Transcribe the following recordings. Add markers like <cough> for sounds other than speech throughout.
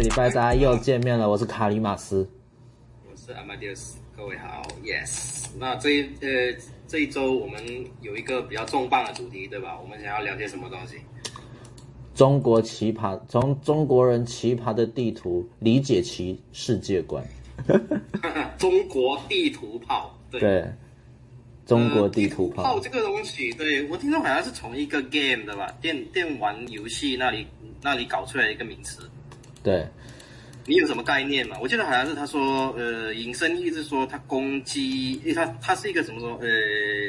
个礼拜大家又见面了，我是卡里马斯，我是阿马迪斯，各位好，Yes。那这一呃这一周我们有一个比较重磅的主题，对吧？我们想要了解什么东西？中国奇葩，从中国人奇葩的地图理解其世界观。<laughs> 中国地图炮，对。对中国地图炮，炮、呃、这个东西，对，我听说好像是从一个 game 的吧，电电玩游戏那里那里搞出来一个名词。对，你有什么概念吗？我记得好像是他说，呃，引申意是说他攻击，因为他他是一个怎么说，呃，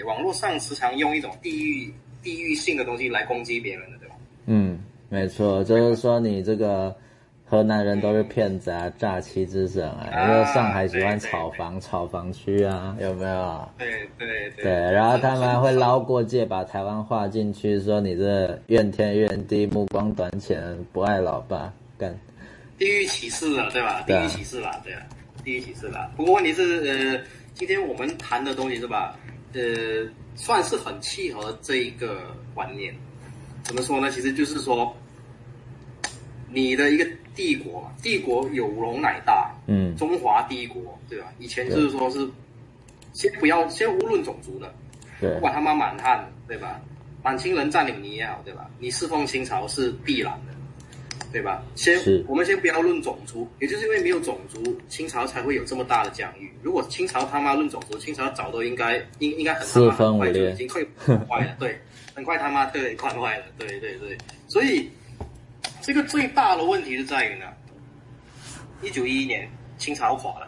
网络上时常用一种地域地域性的东西来攻击别人的，对吧？嗯，没错，就是说你这个。河南人都是骗子啊，诈欺之神啊！因为上海喜欢炒房，炒房区啊，有没有？对对对。对，然后他们还会捞过界，把台湾划进去，说你这怨天怨地、目光短浅、不爱老爸，干。地域歧视了，对吧？地域歧视了，对啊，地域歧视了。不过问题是，呃，今天我们谈的东西是吧？呃，算是很契合这一个观念。怎么说呢？其实就是说，你的一个。帝国，帝国有容乃大，嗯，中华帝国，对吧？以前就是说是，先不要，先无论种族的，对，不管他妈满汉，对吧？满清人占领你也好，对吧？你侍奉清朝是必然的，对吧？先，我们先不要论种族，也就是因为没有种族，清朝才会有这么大的疆域。如果清朝他妈论种族，清朝早都应该应应该很他妈很快就已经退坏了，对，很快他妈退快坏了，对对对，所以。这个最大的问题是在于呢，一九一一年清朝垮了，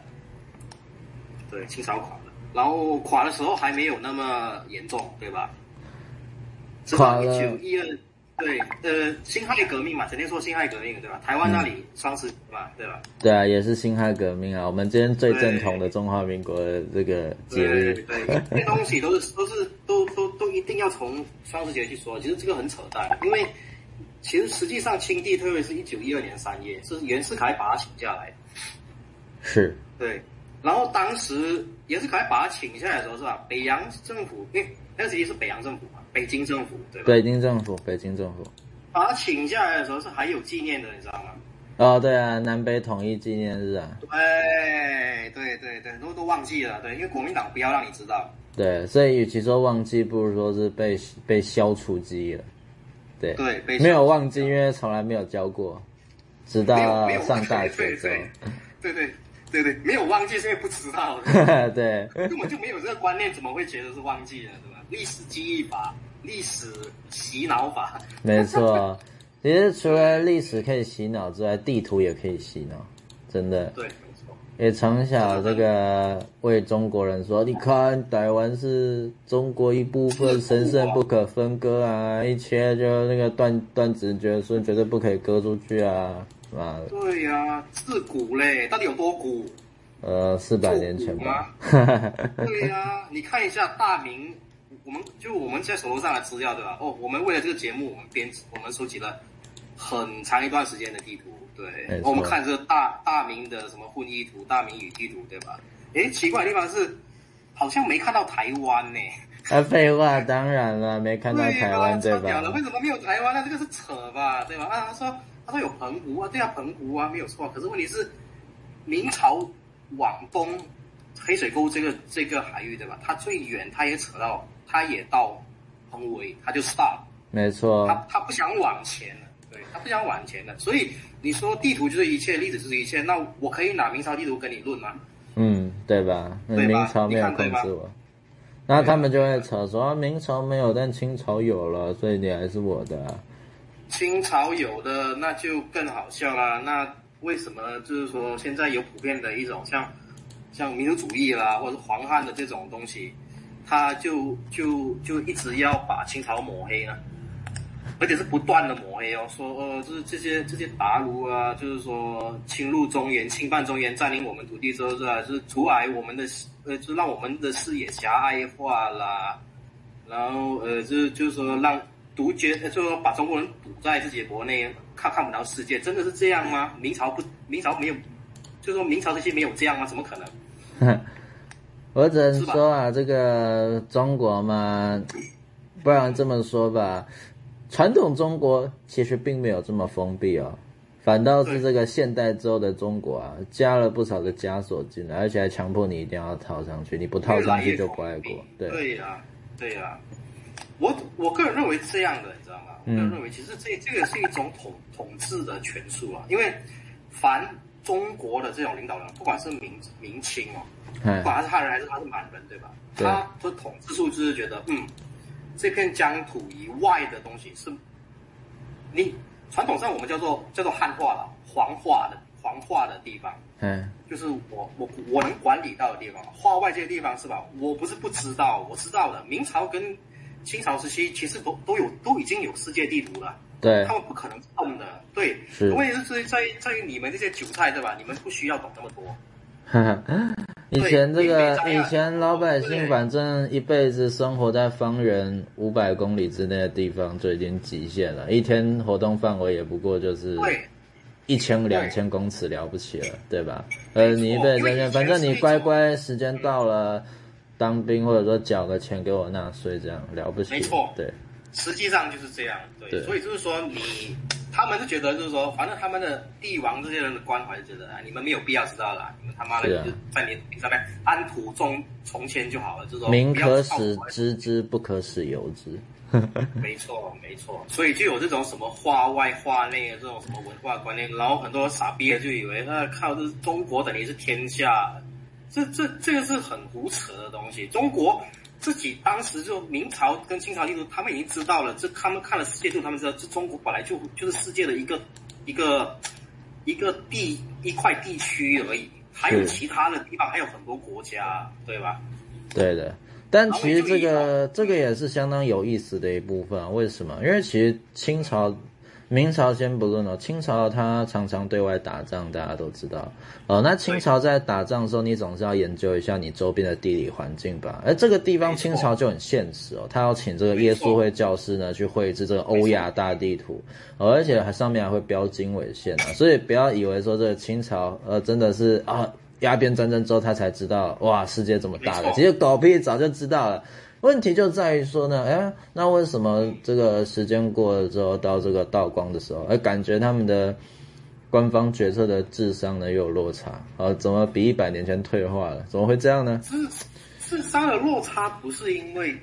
对，清朝垮了，然后垮的时候还没有那么严重，对吧？垮了。一九一二，对，呃，辛亥革命嘛，整天说辛亥革命，对吧？台湾那里双十节嘛，对吧？对啊，也是辛亥革命啊，我们今天最正统的中华民国的这个节日。对，对，这些东西都是都是都都都一定要从双十节去说，其实这个很扯淡，因为。其实实际上，清帝退位是一九一二年三月，是袁世凯把他请下来的。是。对。然后当时袁世凯把他请下来的时候，是吧？北洋政府，因为那个时期是北洋政府嘛，北京政府，对吧？北京政府，北京政府。把他请下来的时候是还有纪念的，你知道吗？哦，对啊，南北统一纪念日啊。对对对对，都都忘记了，对，因为国民党不要让你知道。对，所以与其说忘记，不如说是被被消除记忆了。对，对，没有忘记，因为从来没有教过，直到上大学之后。对对对对，没有忘记，是因为不知道。<laughs> 对，根本就没有这个观念，怎么会觉得是忘记了，对吧？历史记忆法，历史洗脑法。没错，其实除了历史可以洗脑之外，地图也可以洗脑，真的。对。也从小这个为中国人说，你看台湾是中国一部分，神圣不可分割啊！一切就那个断断子绝孙，绝对不可以割出去啊！啊，对呀、啊，自古嘞，到底有多古？呃，四百年前吧。对呀、啊，你看一下大明，我们就我们在手头上的资料对吧？哦，我们为了这个节目，我们编我们收集了很长一段时间的地图。对，我们看这个大大明的什么混译图、大明语地图，对吧？诶，奇怪的地方是，好像没看到台湾呢。啊，废话，当然了，没看到台湾，对吧？对吧？为什么没有台湾呢？这个是扯吧，对吧？啊，他说他说有澎湖啊，对啊，澎湖啊，没有错。可是问题是，明朝往东黑水沟这个这个海域，对吧？它最远，它也扯到，它也到澎湖，它就 stop。没错。他他不想往前了，对，他不想往前了，所以。你说地图就是一切，历史就是一切，那我可以拿明朝地图跟你论吗？嗯，对吧？明朝没有控制我，那他们就会扯说、啊、明朝没有，但清朝有了，所以你还是我的、啊。清朝有的那就更好笑了，那为什么呢？就是说现在有普遍的一种像像民族主义啦，或者是黄汉的这种东西，他就就就一直要把清朝抹黑呢？而且是不断的抹黑哦，说呃，就是这些这些鞑虏啊，就是说侵入中原、侵犯中原、占领我们土地之后，是吧？是阻碍我们的呃，就让我们的视野狭隘化啦，然后呃，就是就是说让独绝，就是说把中国人堵在自己国内，看看不到世界，真的是这样吗？明朝不，明朝没有，就是说明朝这些没有这样吗？怎么可能？<laughs> 我只能说啊，这个中国嘛，不然这么说吧。传统中国其实并没有这么封闭哦，反倒是这个现代之后的中国啊，加了不少的枷锁进来，而且还强迫你一定要套上去，你不套上去就不爱国。对对呀、啊，对呀、啊。我我个人认为是这样的，你知道吗？我个人认为其实这这个是一种统统治的权术啊，因为凡中国的这种领导人，不管是明明清哦，不管他是汉人还是他是满人，对吧？他的统治术就是觉得，嗯，这片疆土以外的东西是，你传统上我们叫做叫做汉化了，黄化的黄化的地方，嗯，就是我我我能管理到的地方，化外这些地方是吧？我不是不知道，我知道的。明朝跟清朝时期其实都都有都已经有世界地图了，对，他们不可能动的，对，是。问题是在在于你们这些韭菜对吧？你们不需要懂那么多。<laughs> 以前这个以前老百姓反正一辈子生活在方圆五百公里之内的地方就已经极限了，一天活动范围也不过就是一千两千公尺了不起了，对吧？呃，你一辈子反正你乖乖时间到了。当兵或者说缴个钱给我纳税，这样了不起？没错，对，实际上就是这样，对，对，所以就是说你，他们是觉得就是说，反正他们的帝王这些人的关怀就觉得啊，你们没有必要知道了，你们他妈的就在你你上面安土重从迁就好了，就是说民可使知之，不可使由之。<laughs> 没错，没错，所以就有这种什么化外化内的这种什么文化观念，然后很多傻逼的就以为啊靠，这是中国等于是天下。这这这个是很胡扯的东西。中国自己当时就明朝跟清朝地图，他们已经知道了。这他们看了世界图，他们知道这中国本来就就是世界的一个一个一个地一块地区而已，还有其他的地方，还有很多国家，对吧？对的。但其实这个这个也是相当有意思的一部分。为什么？因为其实清朝。明朝先不论哦，清朝他常常对外打仗，大家都知道。哦，那清朝在打仗的时候，你总是要研究一下你周边的地理环境吧？而这个地方清朝就很现实哦，他要请这个耶稣会教师呢去绘制这个欧亚大地图，哦，而且还上面还会标经纬线啊，所以不要以为说这个清朝呃真的是啊鸦片战争之后他才知道哇世界这么大的，其实狗屁早就知道了。问题就在于说呢，哎，那为什么这个时间过了之后，到这个道光的时候，哎，感觉他们的官方决策的智商呢又有落差啊？怎么比一百年前退化了？怎么会这样呢？智智商的落差不是因为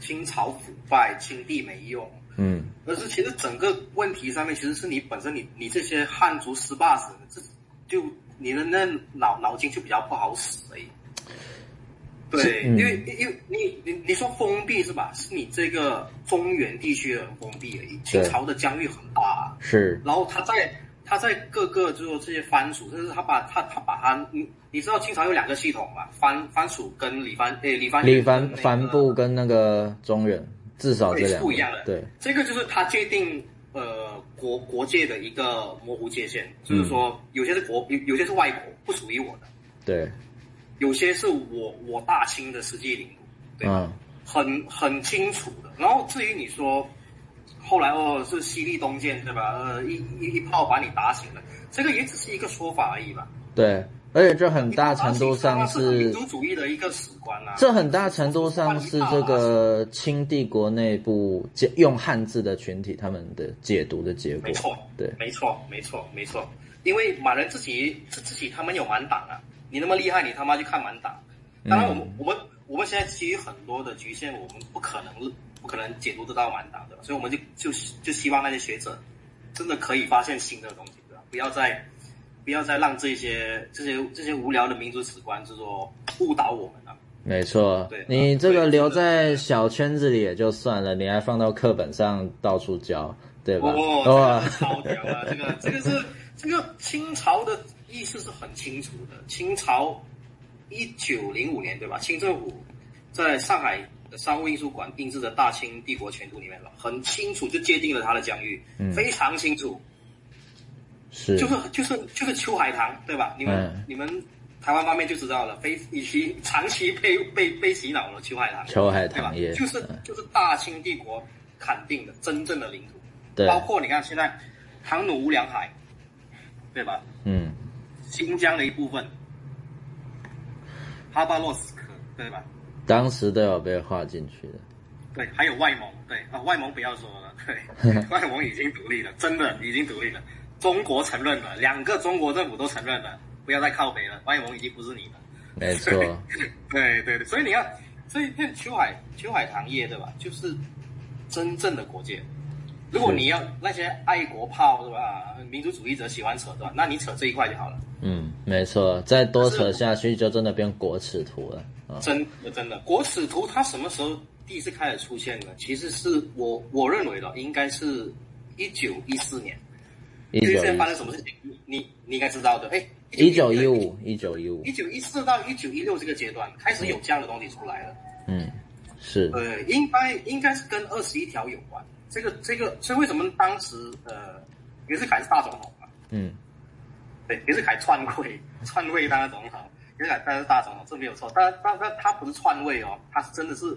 清朝腐败、清帝没用，嗯，而是其实整个问题上面其实是你本身你你这些汉族十八省，这就你的那脑脑筋就比较不好使而已。对，因为因为你你你说封闭是吧？是你这个中原地区的封闭而已。清朝的疆域很大，是。然后他在他在各个就是说这些藩属，就是他把他他把他你你知道清朝有两个系统嘛？藩藩属跟李藩诶理藩李藩藩部跟那个中原，至少这两不一样的。对，这个就是他界定呃国国界的一个模糊界限，就是说有些是国有有些是外国，不属于我的。对。有些是我我大清的实际领土，对吧？嗯、很很清楚的。然后至于你说，后来哦是西利东渐，对吧？呃，一一一炮把你打醒了，这个也只是一个说法而已吧。对，而且这很大程度上是民族主义的一个史观啊。这很大程度上是这个清帝国内部用汉字的群体他们的解读的结果。没错，对，没错，没错，没错。因为满人自己自自己他们有满党啊。你那么厉害，你他妈去看满档。当然，我们、嗯、我们我们现在基于很多的局限，我们不可能不可能解读得到满档的，所以我们就就就希望那些学者真的可以发现新的东西，对吧？不要再不要再让这些这些这些无聊的民族史观，就是说误导我们了。没错，对你这个留在小圈子里也就算了，你还放到课本上到处教，对吧？哦，这个超屌啊！这个这个是这个清朝的。意思是很清楚的。清朝一九零五年，对吧？清政府在上海的商务印书馆定制的《大清帝国全图》里面了，很清楚就界定了它的疆域，嗯，非常清楚。是，就是就是就是秋海棠，对吧？你们、嗯、你们台湾方面就知道了，非以及长期被被被洗脑了秋海棠，秋海棠对吧？就是就是大清帝国肯定的真正的领土，对，包括你看现在唐努乌梁海，对吧？嗯。新疆的一部分，哈巴洛斯克，对吧？当时都有被划进去的。对，还有外蒙，对啊，外蒙不要说了，对，<laughs> 外蒙已经独立了，真的已经独立了。中国承认了，两个中国政府都承认了，不要再靠北了，外蒙已经不是你的。没错。<laughs> 对对对，所以你看这一片秋海秋海棠叶，对吧？就是真正的国界。如果你要那些爱国炮是吧？民族主义者喜欢扯断，那你扯这一块就好了。嗯，没错，再多扯下去就真的变国耻图了。真的真的，国耻图它什么时候第一次开始出现的？其实是我我认为的，应该是一九一四年。一九一四年发生什么事情？你你你应该知道的。哎，一九一五，一九一五，一九一四到一九一六这个阶段开始有这样的东西出来了。嗯，是。呃，应该应该是跟二十一条有关。这个这个，所以为什么当时呃，袁世凯是大总统嘛？嗯，对，袁世凯篡位，<laughs> 篡位当了总统，袁世凯当是大总统，这没有错。但但但他不是篡位哦，他是真的是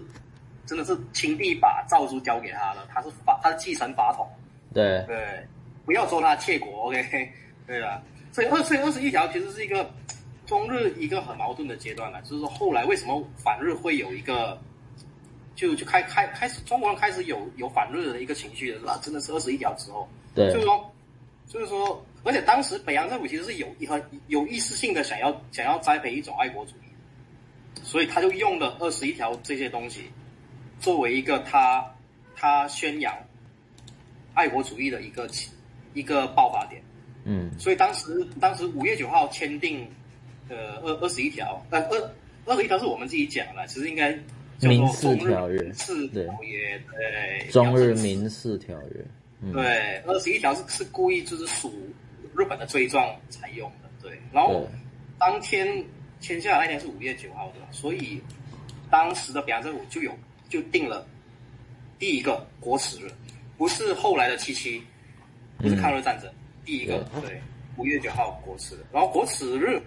真的是亲弟把诏书交给他了，他是法，他是继承法统。对对，不要说他窃国，OK？<laughs> 对啊，所以二所以二十一条其实是一个中日一个很矛盾的阶段了，就是说后来为什么反日会有一个。就就开开开始，中国人开始有有反日的一个情绪了，是吧？真的是二十一条之后，对，就是说，就是说，而且当时北洋政府其实是有一很有意识性的想要想要栽培一种爱国主义，所以他就用了二十一条这些东西，作为一个他他宣扬爱国主义的一个一个爆发点。嗯，所以当时当时五月九号签订呃二二十一条，呃二二十一条是我们自己讲的，其实应该。民事条约，四条约，对，中日民事条约，嗯、对，二十一条是是故意就是属日本的罪状才用的，对。然后当天签下来那天是五月九号的，所以当时的北洋政府就有就定了第一个国耻日，不是后来的七七，不是抗日战争，嗯、第一个对，五月九号国耻，然后国耻日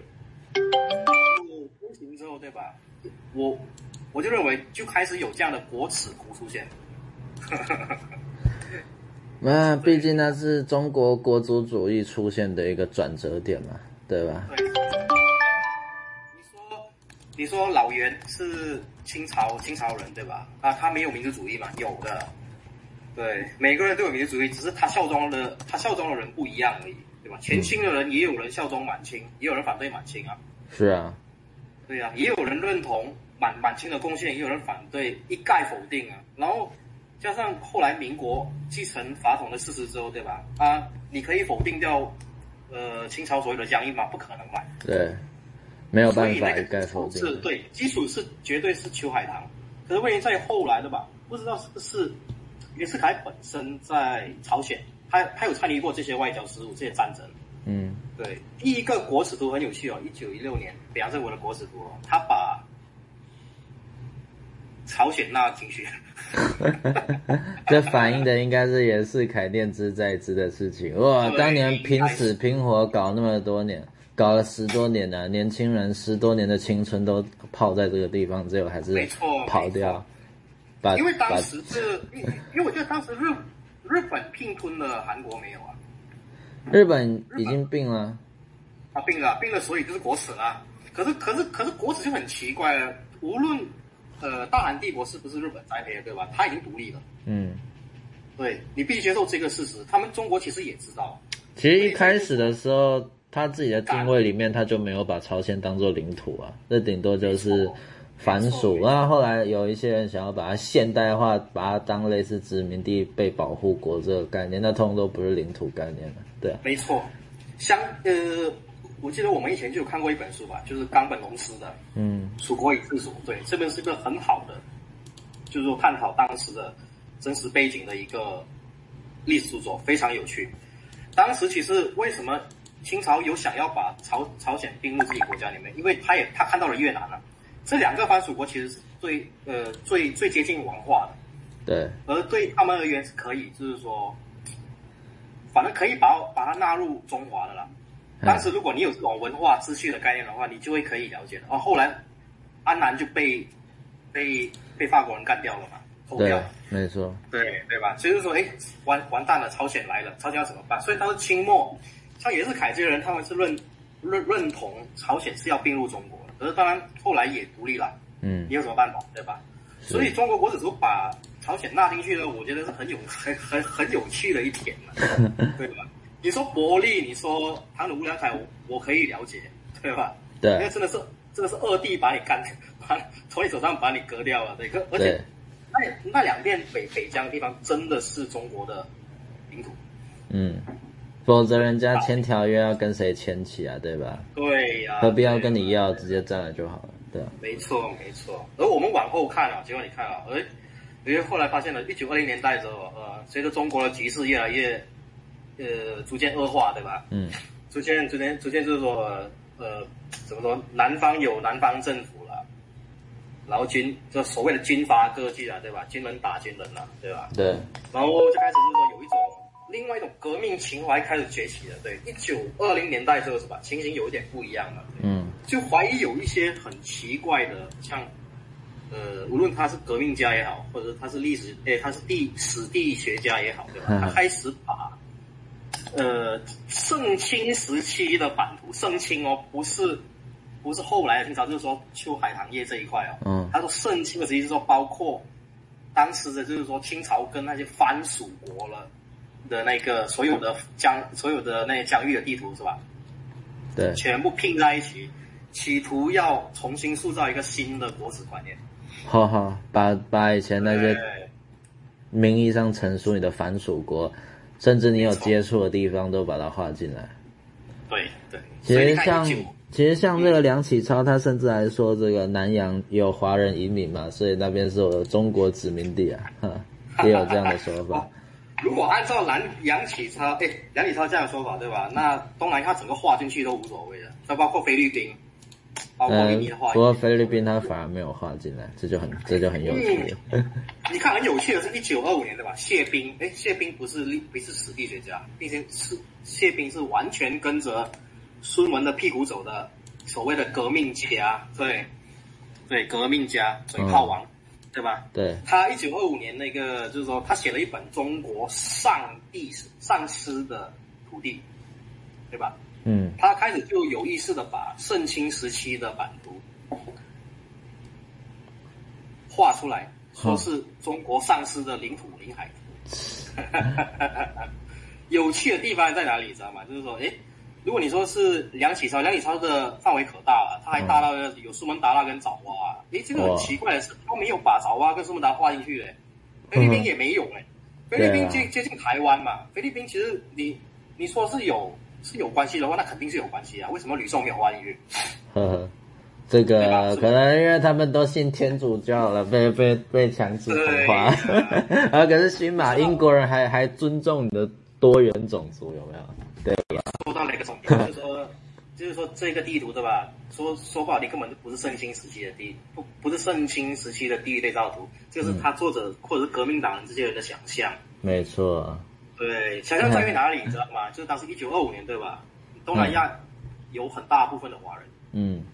通行之后，对吧？我。我就认为就开始有这样的国耻图出现，<laughs> 那毕竟那是中国国族主义出现的一个转折点嘛，对吧？对。你说，你说老袁是清朝清朝人对吧？啊，他没有民族主义嘛？有的。对，每个人都有民族主义，只是他效忠的他效忠的人不一样而已，对吧？前清的人也有人效忠满清，也有人反对满清啊。是啊。对呀、啊，也有人认同。满满清的贡献也有人反对，一概否定啊。然后加上后来民国继承法统的事实之后，对吧？啊，你可以否定掉呃清朝所有的疆域吗？不可能嘛。对，没有办法一概否定。是对，基础是绝对是秋海棠。可是问题在后来的吧？不知道是不是袁世凯本身在朝鲜，他他有参与过这些外交事务、这些战争。嗯，对。第一个国耻图很有趣哦，一九一六年北洋政府的国耻图哦，他把。朝鲜那进去，<laughs> 这反映的应该是也是凯念兹在之的事情哇！当年拼死拼活搞那么多年，搞了十多年了，年轻人十多年的青春都泡在这个地方，最后还是跑掉。把因为当时是，因为我觉得当时日日本并吞了韩国没有啊？日本已经并了，他并了并了，所以就是国耻了。可是可是可是国耻就很奇怪了，无论。呃，大韩帝国是不是日本栽培的，对吧？他已经独立了。嗯，对，你必须接受这个事实。他们中国其实也知道。其实一开始的时候，他自己的定位里面，他就没有把朝鲜当做领土啊，这顶多就是藩属。然后后来有一些人想要把它现代化，把它当类似殖民地被保护国这个概念，那通通都不是领土概念了。对啊，没错，相呃。我记得我们以前就有看过一本书吧，就是冈本龙司的，嗯，《蜀国与自蜀》。对，这本是一个很好的，就是说探讨当时的真实背景的一个历史著作，非常有趣。当时其实为什么清朝有想要把朝朝鲜并入自己国家里面？因为他也他看到了越南了，这两个藩属国其实是最呃最最接近文化的，对，而对他们而言是可以，就是说，反正可以把把它纳入中华的了。当时如果你有这种文化秩序的概念的话，你就会可以了解的。哦，后来安南就被被被法国人干掉了嘛，偷掉了。没错。对对吧？所以就说，哎，完完蛋了，朝鲜来了，朝鲜要怎么办？所以当时清末，像袁世凯这些人，他们是认认认同朝鲜是要并入中国的。可是当然后来也独立了，嗯，你有什么办法？对吧？所以中国国耻图把朝鲜纳进去呢，我觉得是很有很很很有趣的一点嘛，<laughs> 对吧？你说伯利，你说唐努乌梁凯，我可以了解，对吧？对，因为真的是真的是二弟把你干，把从你手上把你割掉了，对，可而且那那两片北北疆的地方真的是中国的领土，嗯，否则人家签条约要跟谁签起啊，对吧？对呀、啊，何必要跟你要，直接占了就好了，对啊。没错没错，而我们往后看啊，结果你看啊，哎。因为后来发现了，一九二零年代的时候，呃，随着中国的局势越来越，呃，逐渐恶化，对吧？嗯。逐渐、逐渐、逐渐，就是说，呃，怎么说？南方有南方政府了，然后军就所谓的军阀割据了，对吧？军人打军人了，对吧？对。然后就开始就是说有一种另外一种革命情怀开始崛起了，对。一九二零年代之后是吧？情形有一点不一样了。嗯。就怀疑有一些很奇怪的，像。呃，无论他是革命家也好，或者他是历史，诶，他是地史地学家也好，对吧？他开始把，呃，盛清时期的版图，盛清哦，不是，不是后来的清朝，就是说秋海棠叶这一块哦。嗯。他说盛清的时期是说包括当时的，就是说清朝跟那些藩属国了的那个所有的疆，所有的那些疆域的地图是吧？对。全部拼在一起，企图要重新塑造一个新的国史观念。哈哈，把把以前那些名义上陈述你的藩属国，甚至你有接触的地方，都把它画进来。对对，其实像其实像这个梁启超，他甚至还说这个南洋有华人移民嘛，所以那边是我的中国殖民地啊，也有这样的说法。<laughs> 如果按照梁梁启超，哎，梁启超这样的说法，对吧？那东南亚整个划进去都无所谓的，那包括菲律宾。嗯，不过菲律宾他反而没有画进来，这就很这就很有趣。嗯、你看，很有趣的是，一九二五年对吧？谢冰，哎，谢冰不是历不是史地学家，并且是谢冰是完全跟着孙文的屁股走的所谓的革命家，对对，革命家嘴炮王，嗯、对吧？对。他一九二五年那个就是说，他写了一本《中国上帝上师的土地》，对吧？嗯，他开始就有意识的把盛清时期的版图画出来，说是中国丧失的领土领海图。<laughs> 有趣的地方在哪里？你知道吗？就是说，哎，如果你说是梁启超，梁启超的范围可大了，他还大到有苏门答腊跟爪哇。哎，这个很奇怪的是，他没有把爪哇跟苏门答腊画进去嘞。菲律宾也没有诶，菲律宾接接近台湾嘛。菲律宾其实你你说是有。是有关系的话，那肯定是有关系啊！为什么吕宋没有画进去？呵呵，这个可能因为他们都信天主教了，被被被强制同化。<laughs> 啊，可是起码英国人还还尊重你的多元种族，有没有？对吧？说到哪个重点？就是说，就是说这个地图对吧？说说不好听，根本就不是盛清时期的地，不不是盛清时期的地狱对照图，就是他作者或者是革命党人这些人的想象。没错。对，想象在于哪里，你知道吗？就是当时一九二五年，对吧？东南亚有很大部分的华人。嗯。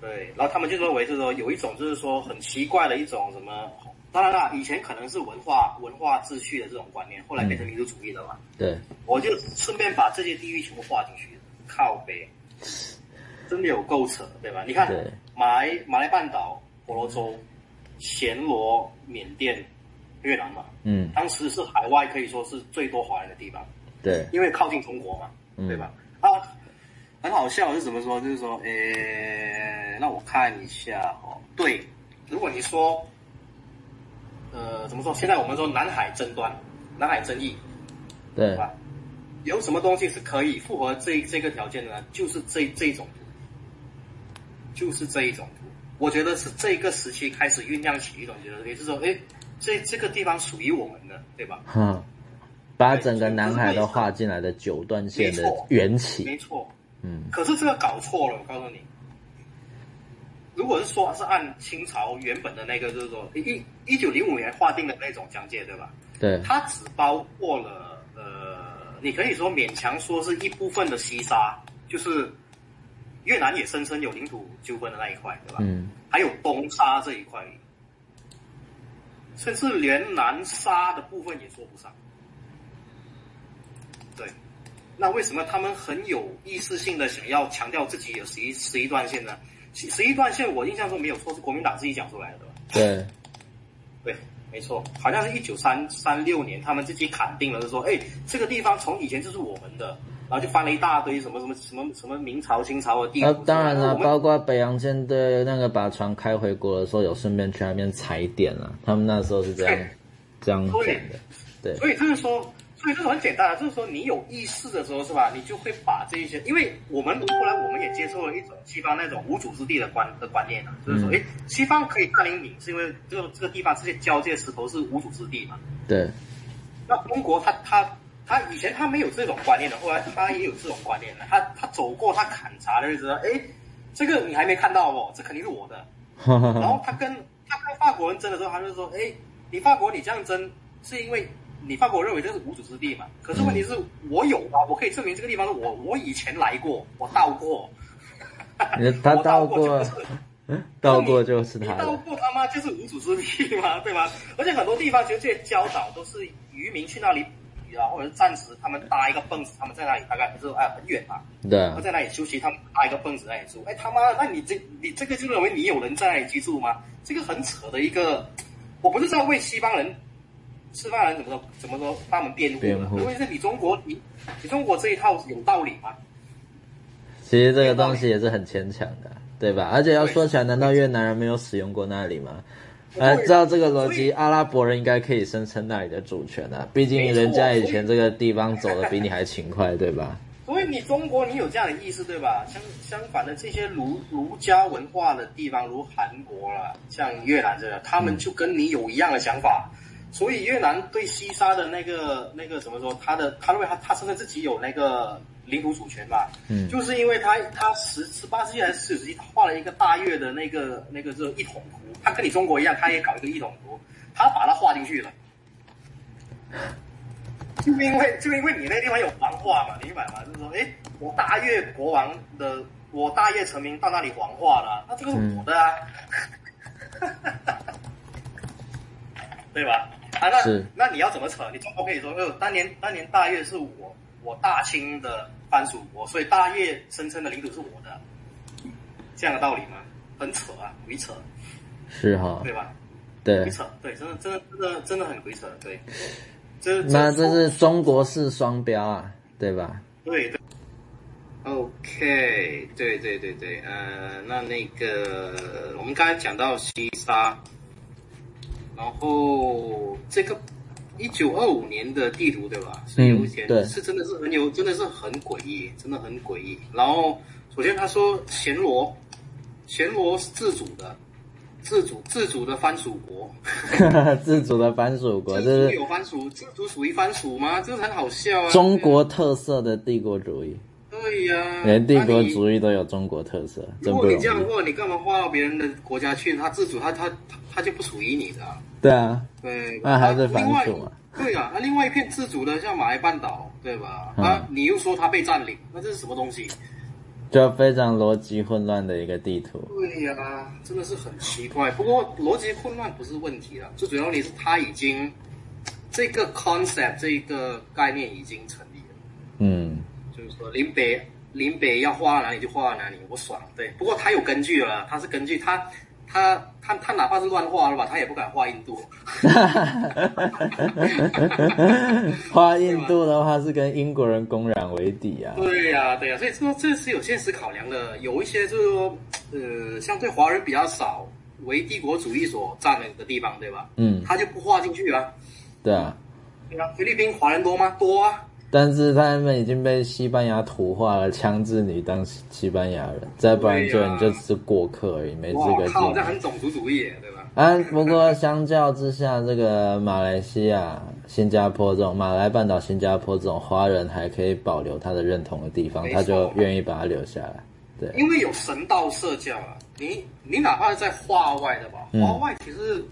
对，然后他们就认为，就是说有一种，就是说很奇怪的一种什么？当然了，以前可能是文化文化秩序的这种观念，后来变成民族主义了嘛。对。我就顺便把这些地域全部划进去，靠北，真的有够扯，对吧？你看，马来马来半岛、婆罗洲、暹罗、缅甸。越南嘛，嗯，当时是海外可以说是最多华人的地方，对，因为靠近中国嘛，嗯、对吧？啊，很好笑是怎么说？就是说，诶，让我看一下哦。对，如果你说，呃，怎么说？现在我们说南海争端、南海争议，对，吧？有什么东西是可以符合这这个条件的呢？就是这这种图，就是这一种图。我觉得是这个时期开始酝酿起一种觉得，也就是说，诶。这这个地方属于我们的，对吧？嗯，把整个南海都划进来的九段线的缘起，没错。嗯，可是这个搞错了，我告诉你，如果是说是按清朝原本的那个，就是说一一九零五年划定的那种疆界，对吧？对，它只包括了呃，你可以说勉强说是一部分的西沙，就是越南也声称有领土纠纷的那一块，对吧？嗯，还有东沙这一块。甚至连南沙的部分也说不上，对，那为什么他们很有意识性的想要强调自己有十一十一段线呢？十十一段线，我印象中没有错，是国民党自己讲出来的，对吧？对，对，没错，好像是一九三三六年，他们自己砍定了，就说，哎，这个地方从以前就是我们的，然后就翻了一大堆什么什么什么什么明朝、清朝的地。啊，当然了，包括北洋舰队那个把船开回国的时候，有顺便去那边踩点了，他们那时候是这样这样讲的，对。所以就是说。所以这是很简单的，就是说你有意识的时候，是吧？你就会把这一些，因为我们后来我们也接受了一种西方那种无主之地的观的观念啊，就是说，哎、嗯，西方可以占领你，是因为这个这个地方这些交界石头是无主之地嘛？对。那中国他他他以前他没有这种观念的，后来他也有这种观念了。他他走过他勘察的就知道，哎，这个你还没看到哦，这肯定是我的。<laughs> 然后他跟他跟法国人争的时候，他就说，哎，你法国你这样争是因为。你法国认为这是无主之地嘛？可是问题是我有啊，我可以证明这个地方是我，我以前来过，我到过。<laughs> 他到过，到过就是他。你到过他妈就是无主之地嘛，对吗？而且很多地方其实这些礁岛都是渔民去那里或者是暂时他们搭一个蹦子，他们在那里大概不是哎很远嘛，对，他在那里休息，他们搭一个蹦子在那里住。哎他妈，那你这你这个就认为你有人在那里居住吗？这个很扯的一个，我不是在为西方人。西方人怎么说？怎么说？他们辩护？因为是你中国，你你中国这一套有道理吗？其实这个东西也是很牵强的，对吧？而且要说起来，难道越南人没有使用过那里吗？按照这个逻辑，阿拉伯人应该可以声称那里的主权啊！毕竟人家以前这个地方走的比你还勤快，对吧？所以你中国，你有这样的意思，对吧？相相反的，这些儒儒家文化的地方，如韩国啦，像越南这个，他们就跟你有一样的想法。嗯所以越南对西沙的那个那个怎么说？他的他认为他他承认自己有那个领土主权吧？嗯，就是因为他他十十八世纪还是十九世纪，他画了一个大越的那个那个这一统图，他跟你中国一样，他也搞一个一统图，他把它画进去了。就因为就因为你那地方有黄化嘛，你明白吗？就是说，哎，我大越国王的我大越臣民到那里黄化了，那这个是我的啊，嗯、<laughs> 对吧？啊，那那你要怎么扯？你总不可以说，呃，当年当年大业是我我大清的藩属国，所以大业声称的领土是我的，这样的道理吗？很扯啊，鬼扯。是哈。对吧？对。鬼扯，对，真的真的真的真的很鬼扯，对。这那这是中国式双标啊，对吧？对对。OK，对对对对，呃，那那个我们刚才讲到西沙。然后这个一九二五年的地图对吧？是有点、嗯、是真的是很有，真的是很诡异，真的很诡异。然后首先他说暹罗，暹罗是自主的，自主 <laughs> 自主的藩属国，自主的藩属国，这是有藩属，自主属于藩属吗？这很好笑啊！中国特色的帝国主义。对呀、啊，连帝国主义都有中国特色。如果你这样的话，你干嘛划到别人的国家去？他自主，他他他，他就不属于你的。对啊，对，那还是反属嘛。对啊，那另外一片自主的，像马来半岛，对吧？啊、嗯，你又说他被占领，那这是什么东西？就非常逻辑混乱的一个地图。对呀、啊，真的是很奇怪。不过逻辑混乱不是问题了，最主要你是他已经这个 concept 这一个概念已经成立了。嗯。就是说，林北林北要画到哪里就画到哪里，我爽。对，不过他有根据了，他是根据他他他他哪怕是乱画了吧，他也不敢画印度。<laughs> 画印度的话是跟英国人公然为敌啊。对呀、啊，对呀、啊，所以说这是有现实考量的。有一些就是说，呃，相对华人比较少，为帝国主义所占领的地方，对吧？嗯，他就不画进去啊。对啊。对啊，菲律宾华人多吗？多啊。但是他们已经被西班牙土化了，强制你当西班牙人，再不然就你就只是过客而已，没资格进。这很种族主义，对吧？啊，不过相较之下，这个马来西亚、新加坡这种马来半岛、新加坡这种华人还可以保留他的认同的地方，他就愿意把它留下来。对，因为有神道社教啊，你你哪怕是在画外的吧，画外其实。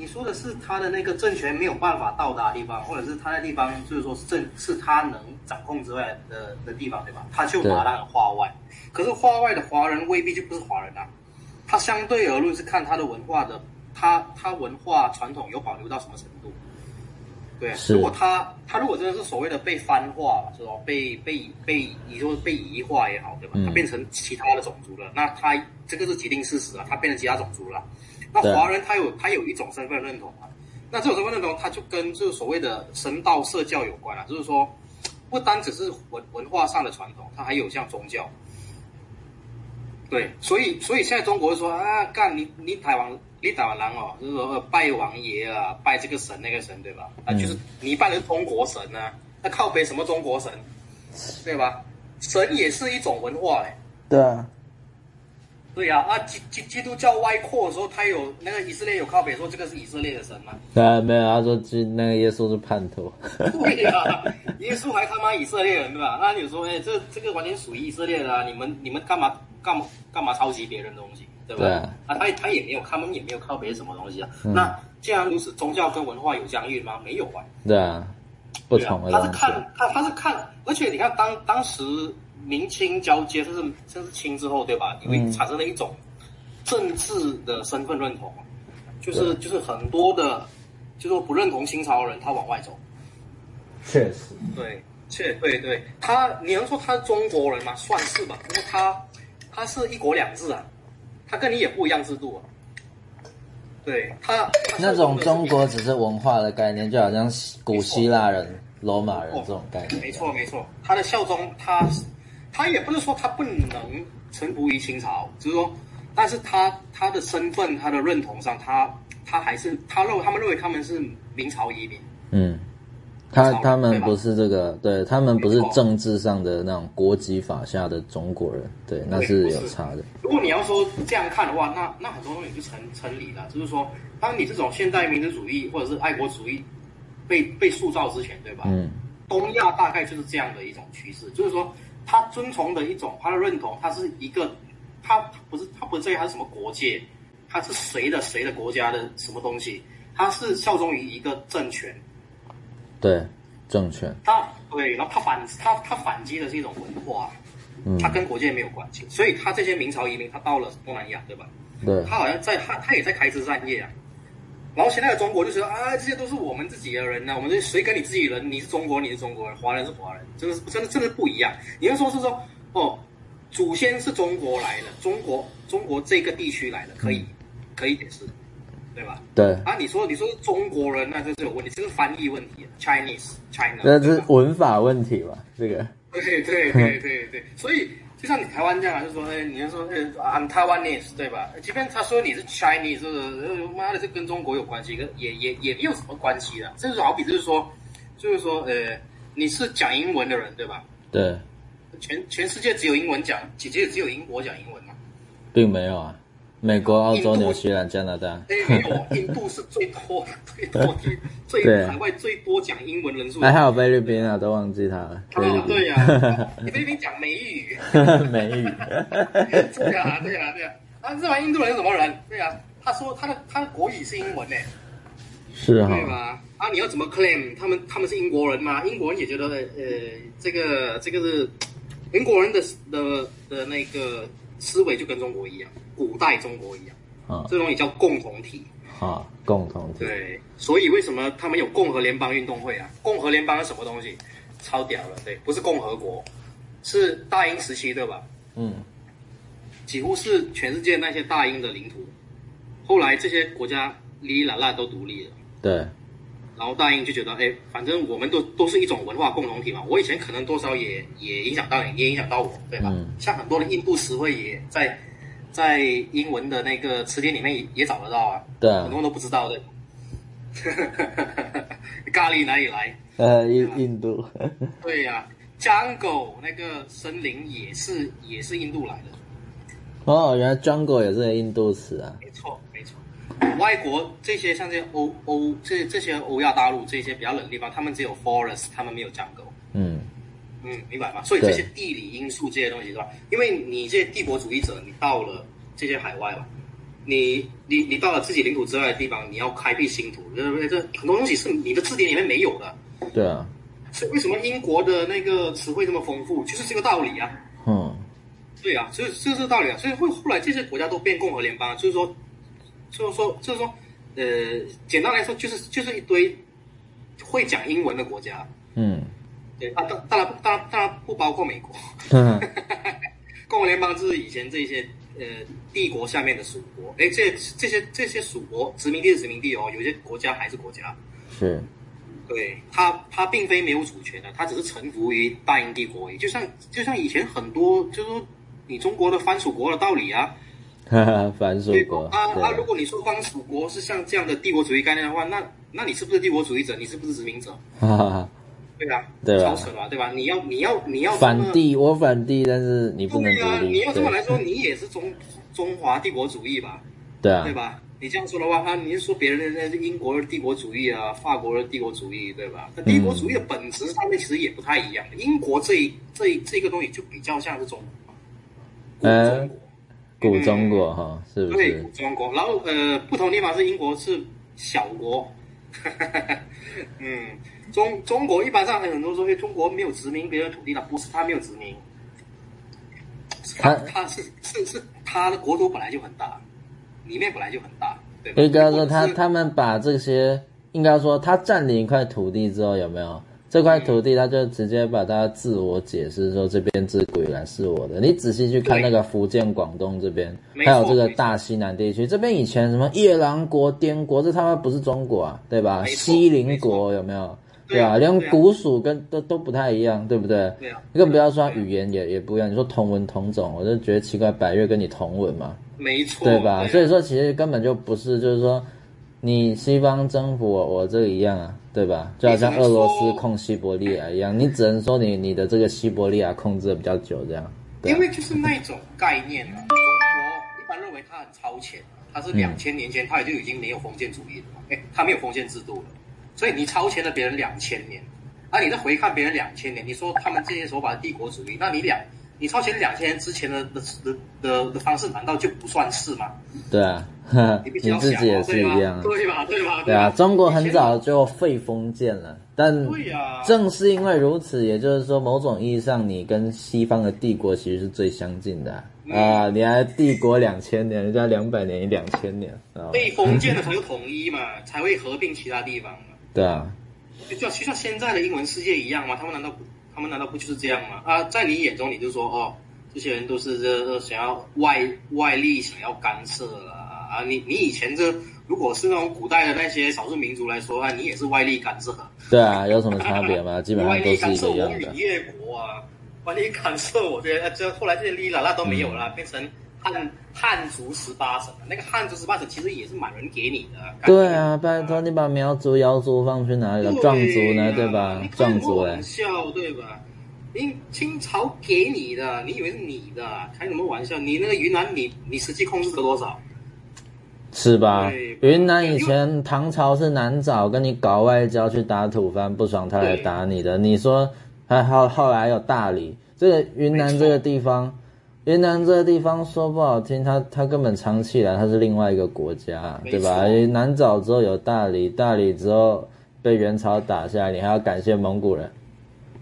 嗯你说的是他的那个政权没有办法到达的地方，或者是他的地方，就是说是政是他能掌控之外的的地方，对吧？他就把它划外。可是划外的华人未必就不是华人啊，他相对而论是看他的文化的，他他文化传统有保留到什么程度？对，如果他他如果真的是所谓的被番化，是吧？被被被你说被移化也好，对吧？他变成其他的种族了，那他这个是既定事实啊，他变成其他种族了。那华人他有他有一种身份认同啊，那这种身份认同，他就跟就是所谓的神道社教有关啊，就是说，不单只是文文化上的传统，它还有像宗教。对，所以所以现在中国说啊，干你你台湾你台湾人哦，就是说拜王爷啊，拜这个神那个神，对吧？啊，就是你拜的是中国神啊，那靠北什么中国神，对吧？神也是一种文化嘞。对啊。对呀，啊基基基督教外扩的时候，他有那个以色列有靠北说这个是以色列的神吗？对啊，没有，他说基那个耶稣是叛徒。对呀，<laughs> 耶稣还他妈以色列人对吧？那你说，哎，这这个完全属于以色列的啊，你们你们干嘛干嘛干嘛抄袭别人的东西，对吧？对啊，他他也没有，他们也没有靠北什么东西啊。嗯、那既然如此，宗教跟文化有疆域吗？没有啊。对啊，不同的、啊。他是看他他是看，而且你看当当时。明清交接，甚至甚至清之后，对吧？因为产生了一种政治的身份认同，就是就是很多的，就是不认同清朝的人，他往外走。确实，对，确对对，他你能说他是中国人吗？算是吧，不过他他是一国两制啊，他跟你也不一样制度啊。对他，他那种中国只是文化的概念，就好像古希腊人、罗马人这种概念。没错没错，他的效忠他。他也不是说他不能臣服于清朝，只是说，但是他他的身份、他的认同上，他他还是他认为他们认为他们是明朝移民。嗯，他他们不是这个，对他们不是政治上的那种国籍法下的中国人，对，那是有差的。如果你要说这样看的话，那那很多东西就成成立了，就是说，当你这种现代民族主义或者是爱国主义被被塑造之前，对吧？嗯，东亚大概就是这样的一种趋势，就是说。他遵从的一种，他的认同，他是一个，他不是他不是这他是什么国界，他是谁的谁的国家的什么东西，他是效忠于一个政权，对政权，他对，然后他反他他反击的是一种文化，嗯，他跟国界没有关系，所以他这些明朝移民，他到了东南亚，对吧？对，他好像在他他也在开枝散叶啊。然后现在的中国就说啊，这些都是我们自己的人呢、啊，我们这谁跟你自己人？你是中国，你是中国人，华人是华人，真的是真的真的不一样。你要说是说哦，祖先是中国来的，中国中国这个地区来的，可以、嗯、可以解释，对吧？对啊，你说你说是中国人，那这是有问题，这是翻译问题，Chinese China，那是文法问题吧？这个对对对对对对，所以。就像你台湾这样，就说，哎，你就说，哎，I'm Taiwanese，对吧？即便他说你是 Chinese，是不是？妈的，这跟中国有关系，跟也也也没有什么关系的。这就好比就是说，就是说，呃，你是讲英文的人，对吧？对。全全世界只有英文讲，姐姐只有英国讲英文嘛？并没有啊。美国、澳洲、纽西兰、加拿大，印度是最多、最多、最最海外最多讲英文人数。还有菲律宾啊，都忘记他了。啊，对呀，菲律宾讲美语。美语。对呀，对呀，对呀。啊，这玩意印度人是什么人？对呀，他说他的他的国语是英文呢。是啊。对吧？啊，你要怎么 claim 他们他们是英国人吗？英国人也觉得呃，这个这个是英国人的的的那个。思维就跟中国一样，古代中国一样，啊，这东西叫共同体，啊，共同体，对，所以为什么他们有共和联邦运动会啊？共和联邦是什么东西？超屌了，对，不是共和国，是大英时期，对吧？嗯，几乎是全世界那些大英的领土，后来这些国家哩哩啦啦都独立了，对。然后大英就觉得，哎，反正我们都都是一种文化共同体嘛。我以前可能多少也也影响到你，也影响到我，对吧？嗯、像很多的印度词汇也在在英文的那个词典里面也，也找得到啊。对啊，很多人都不知道的。<laughs> 咖喱哪里来？呃，印印度。对呀、啊、，jungle 那个森林也是也是印度来的。哦，原来 jungle 也是印度词啊。没错。外国这些像这些欧欧这这些欧亚大陆这些比较冷的地方，他们只有 forest，他们没有 jungle。嗯嗯，明白吗？所以这些地理因素这些东西是吧？因为你这些帝国主义者，你到了这些海外吧，你你你到了自己领土之外的地方，你要开辟新土，对不对？这很多东西是你的字典里面没有的。对啊。所以为什么英国的那个词汇这么丰富？就是这个道理啊。嗯。对啊，所以就是这个道理啊。所以会后来这些国家都变共和联邦，就是说。就是说，就是说，呃，简单来说，就是就是一堆会讲英文的国家。嗯，对啊，当当然当然当然不包括美国。嗯，<laughs> 共和联邦就是以前这些呃帝国下面的属国，哎，这这些这些属国殖民地是殖民地哦，有些国家还是国家。是。对它它并非没有主权的，它只是臣服于大英帝国而已。就像就像以前很多，就是说你中国的藩属国的道理啊。哈哈，藩属国。啊啊！如果你说藩属国是像这样的帝国主义概念的话，那那你是不是帝国主义者？你是不是殖民者？对啊，对吧？超扯了，对吧？你要你要你要反帝，我反帝，但是你不能独立。啊、你要这么来说，你也是中中华帝国主义吧？对啊，对吧？你这样说的话，他你是说别人的那是英国的帝国主义啊，法国的帝国主义，对吧？那帝国主义的本质上面其实也不太一样。英国这一这一这个东西就比较像是中国，呃，古中国哈，是不是？对，古中国。然后呃，不同地方是英国是小国，<laughs> 嗯。中中国一般上很多东西，中国没有殖民别的土地的，不是他没有殖民，他他是是是他的国土本来就很大，里面本来就很大，对吧？应该说他他们把这些，应该说他占领一块土地之后，有没有这块土地，他就直接把它自我解释说这边自古以来是我的。你仔细去看那个福建、广东这边，还有这个大西南地区，这边以前什么夜郎国、滇国，这他妈不是中国啊，对吧？西邻国有没有？对啊，连古属跟都都不太一样，对不对？对啊，更不要说语言也也不一样。你说同文同种，我就觉得奇怪，百越跟你同文嘛，没错，对吧？所以说其实根本就不是，就是说你西方征服我，我这个一样啊，对吧？就好像俄罗斯控西伯利亚一样，你只能说你你的这个西伯利亚控制的比较久，这样。因为就是那种概念啊，中国一般认为它很超前，它是两千年前它也就已经没有封建主义了，哎，它没有封建制度了。所以你超前了别人两千年，啊，你再回看别人两千年，你说他们这些手法的帝国主义，那你两你超前两千年之前的的的的的方式，难道就不算是吗？对啊，呵 <laughs> 你，你自己也是一样，对吧？<laughs> 对吧？对啊，中国很早就废封建了，但正是因为如此，也就是说，某种意义上，你跟西方的帝国其实是最相近的啊，你还帝国两千年，人家两百年，两千年，被封建的才有统一嘛，才会合并其他地方。对啊，就就像现在的英文世界一样吗？他们难道不，他们难道不就是这样吗？啊，在你眼中，你就说哦，这些人都是这想要外外力想要干涉啊啊！你你以前这如果是那种古代的那些少数民族来说啊，你也是外力干涉。对啊，有什么差别吗？<laughs> 基本上都是一样的。外力干涉我闽越国啊，外力干涉我这些这后来这些哩啦啦都没有了，嗯、变成。汉汉族十八省，那个汉族十八省其实也是满人给你的。对啊，拜托你把苗族、瑶族放去哪里了？壮族呢？对吧？壮族哎。玩笑对吧？你清朝给你的，你以为是你的？开什么玩笑？你那个云南，你你实际控制了多少？是吧？云南以前唐朝是南诏跟你搞外交去打吐蕃，不爽他来打你的。你说还好后来有大理，这个云南这个地方。云南这个地方说不好听，它它根本长期以来它是另外一个国家，对吧？南诏之后有大理，大理之后被元朝打下来，你还要感谢蒙古人。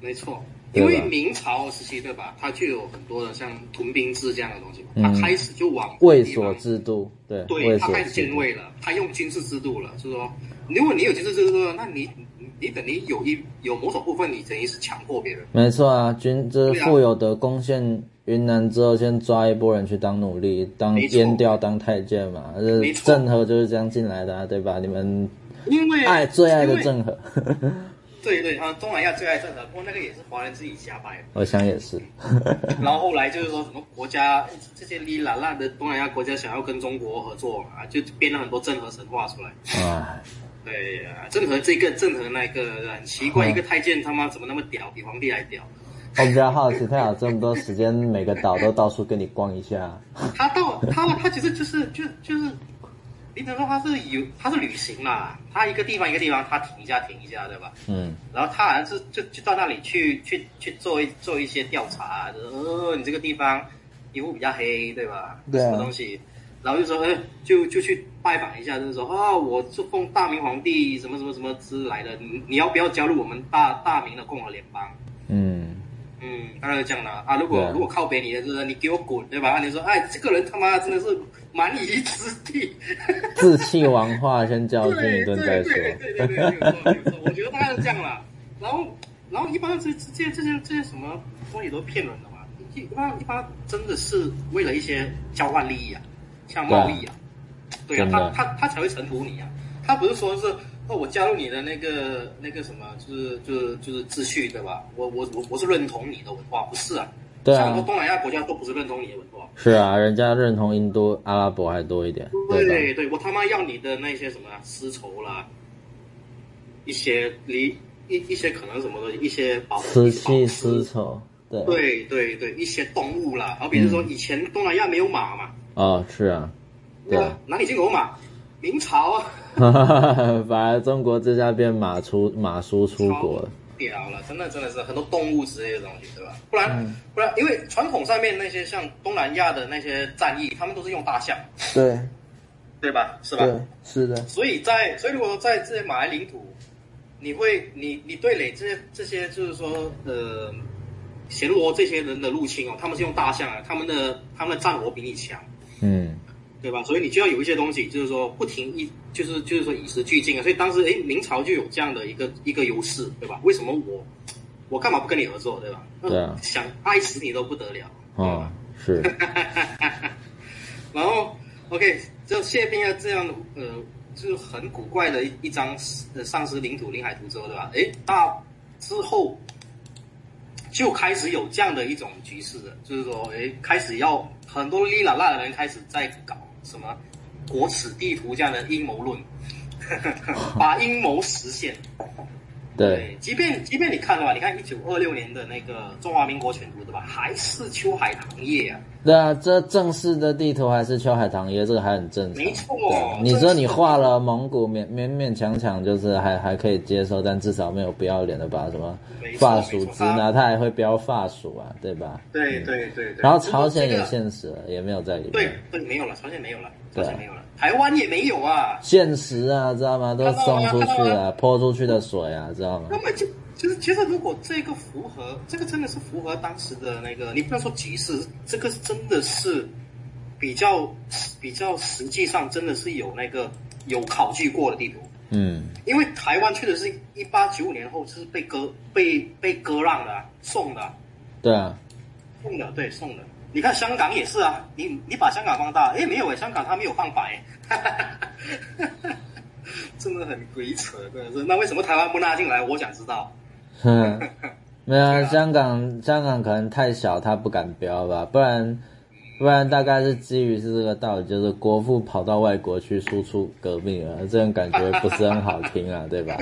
没错，因为明朝时期对吧？它就有很多的像屯兵制这样的东西，它开始就往卫所制度，对，对，它开始建卫了，它用军事制度了，就是说，如果你有军事制度，那你你等于有一有某种部分你等于是强迫别人。没错啊，军这富有的贡献。云南之后，先抓一波人去当奴隶，当阉掉当太监嘛。这郑和就是这样进来的，啊，对吧？你们因为爱最爱的郑和，<laughs> 对对啊，东南亚最爱郑和，不过那个也是华人自己瞎掰。我想也是。<laughs> 然后后来就是说什么国家这些哩啦啦的东南亚国家想要跟中国合作嘛，就编了很多郑和神话出来。啊，对呀，郑和这个郑和那个很奇怪，一个太监他妈怎么那么屌，比皇帝还屌？我比较好奇，他有这么多时间，每个岛都到处跟你逛一下。他到他他其实就是就就是，你等于说他是有他是旅行嘛，他一个地方一个地方他停一下停一下，对吧？嗯。然后他好像是就就到那里去去去做一做一些调查，就是哦，你这个地方皮肤比较黑，对吧？对。什么东西？然后就说，哎，就就去拜访一下，就是说，哦，我是奉大明皇帝什么什么什么之来的，你你要不要加入我们大大明的共和联邦？嗯。嗯，当然是这样的啊。如果如果靠北你的，就是你给我滚，对吧？啊，你说，哎，这个人他妈真的是蛮夷之地，自弃王化，先教训一顿再说。对对对对对，没错没错，我觉得大概是这样啦。然后然后一般这这些这些这些什么东西都是骗人的嘛。一般一般真的是为了一些交换利益啊，像贸易啊，对啊，他他他才会臣服你啊，他不是说是哦，我加入你的那个那个什么，就是就是就是秩序对吧？我我我我是认同你的文化，不是啊。对啊，很多东南亚国家都不是认同你的文化。是啊，人家认同印度、阿拉伯还多一点。对对，对，我他妈要你的那些什么丝绸啦，一些离一一些可能什么的一些保瓷器、丝绸，对对对对，一些动物啦，好比如说以前东南亚没有马嘛。哦，是啊，对啊，哪里进口马？明朝啊。<laughs> 反而中国这下变马出马输出国了。屌了，真的真的是很多动物之类的东西，对吧？不然、嗯、不然，因为传统上面那些像东南亚的那些战役，他们都是用大象，对，对吧？是吧？对，是的。所以在所以如果说在这些马来领土，你会你你对垒这些这些就是说呃，暹罗这些人的入侵哦，他们是用大象啊，他们的他们的战火比你强，嗯。对吧？所以你就要有一些东西，就是说不停一，就是就是说与时俱进啊。所以当时哎，明朝就有这样的一个一个优势，对吧？为什么我我干嘛不跟你合作，对吧？对啊，想爱死你都不得了。哦，是。<laughs> 然后，OK，就谢彬啊，这样呃，就是很古怪的一一张呃丧失领土、领海图之后，对吧？哎，到之后就开始有这样的一种局势了，就是说，哎，开始要很多哩啦啦的人开始在搞。什么国耻地图这样的阴谋论，<laughs> 把阴谋实现。对，即便即便你看的话，你看一九二六年的那个中华民国全图，对吧？还是秋海棠叶啊。对啊，这正式的地图还是秋海棠叶，这个还很正常。没错，你说你画了蒙古勉勉勉强强就是还还可以接受，但至少没有不要脸的把什么发属支那，他还会标发属啊，对吧？对对对对。然后朝鲜也现实了，也没有在里面。对对，没有了，朝鲜没有了，朝鲜没有了。台湾也没有啊，现实啊，知道吗？都送出去了，泼出去的水啊，知道吗？根本就其实，其实如果这个符合，这个真的是符合当时的那个，你不要说局势，这个真的是比较比较，实际上真的是有那个有考据过的地图。嗯，因为台湾确实是一八九五年后就是被割被被割让的，送的。对啊，送的，对，送的。你看香港也是啊，你你把香港放大，哎，没有哎，香港它没有放白，哈哈哈真的很鬼扯，真的是。那为什么台湾不拉进来？我想知道。哼，没有啊，香港香港可能太小，他不敢标吧，不然不然大概是基于是这个道理，就是国父跑到外国去输出革命啊，这种感觉不是很好听啊，对吧？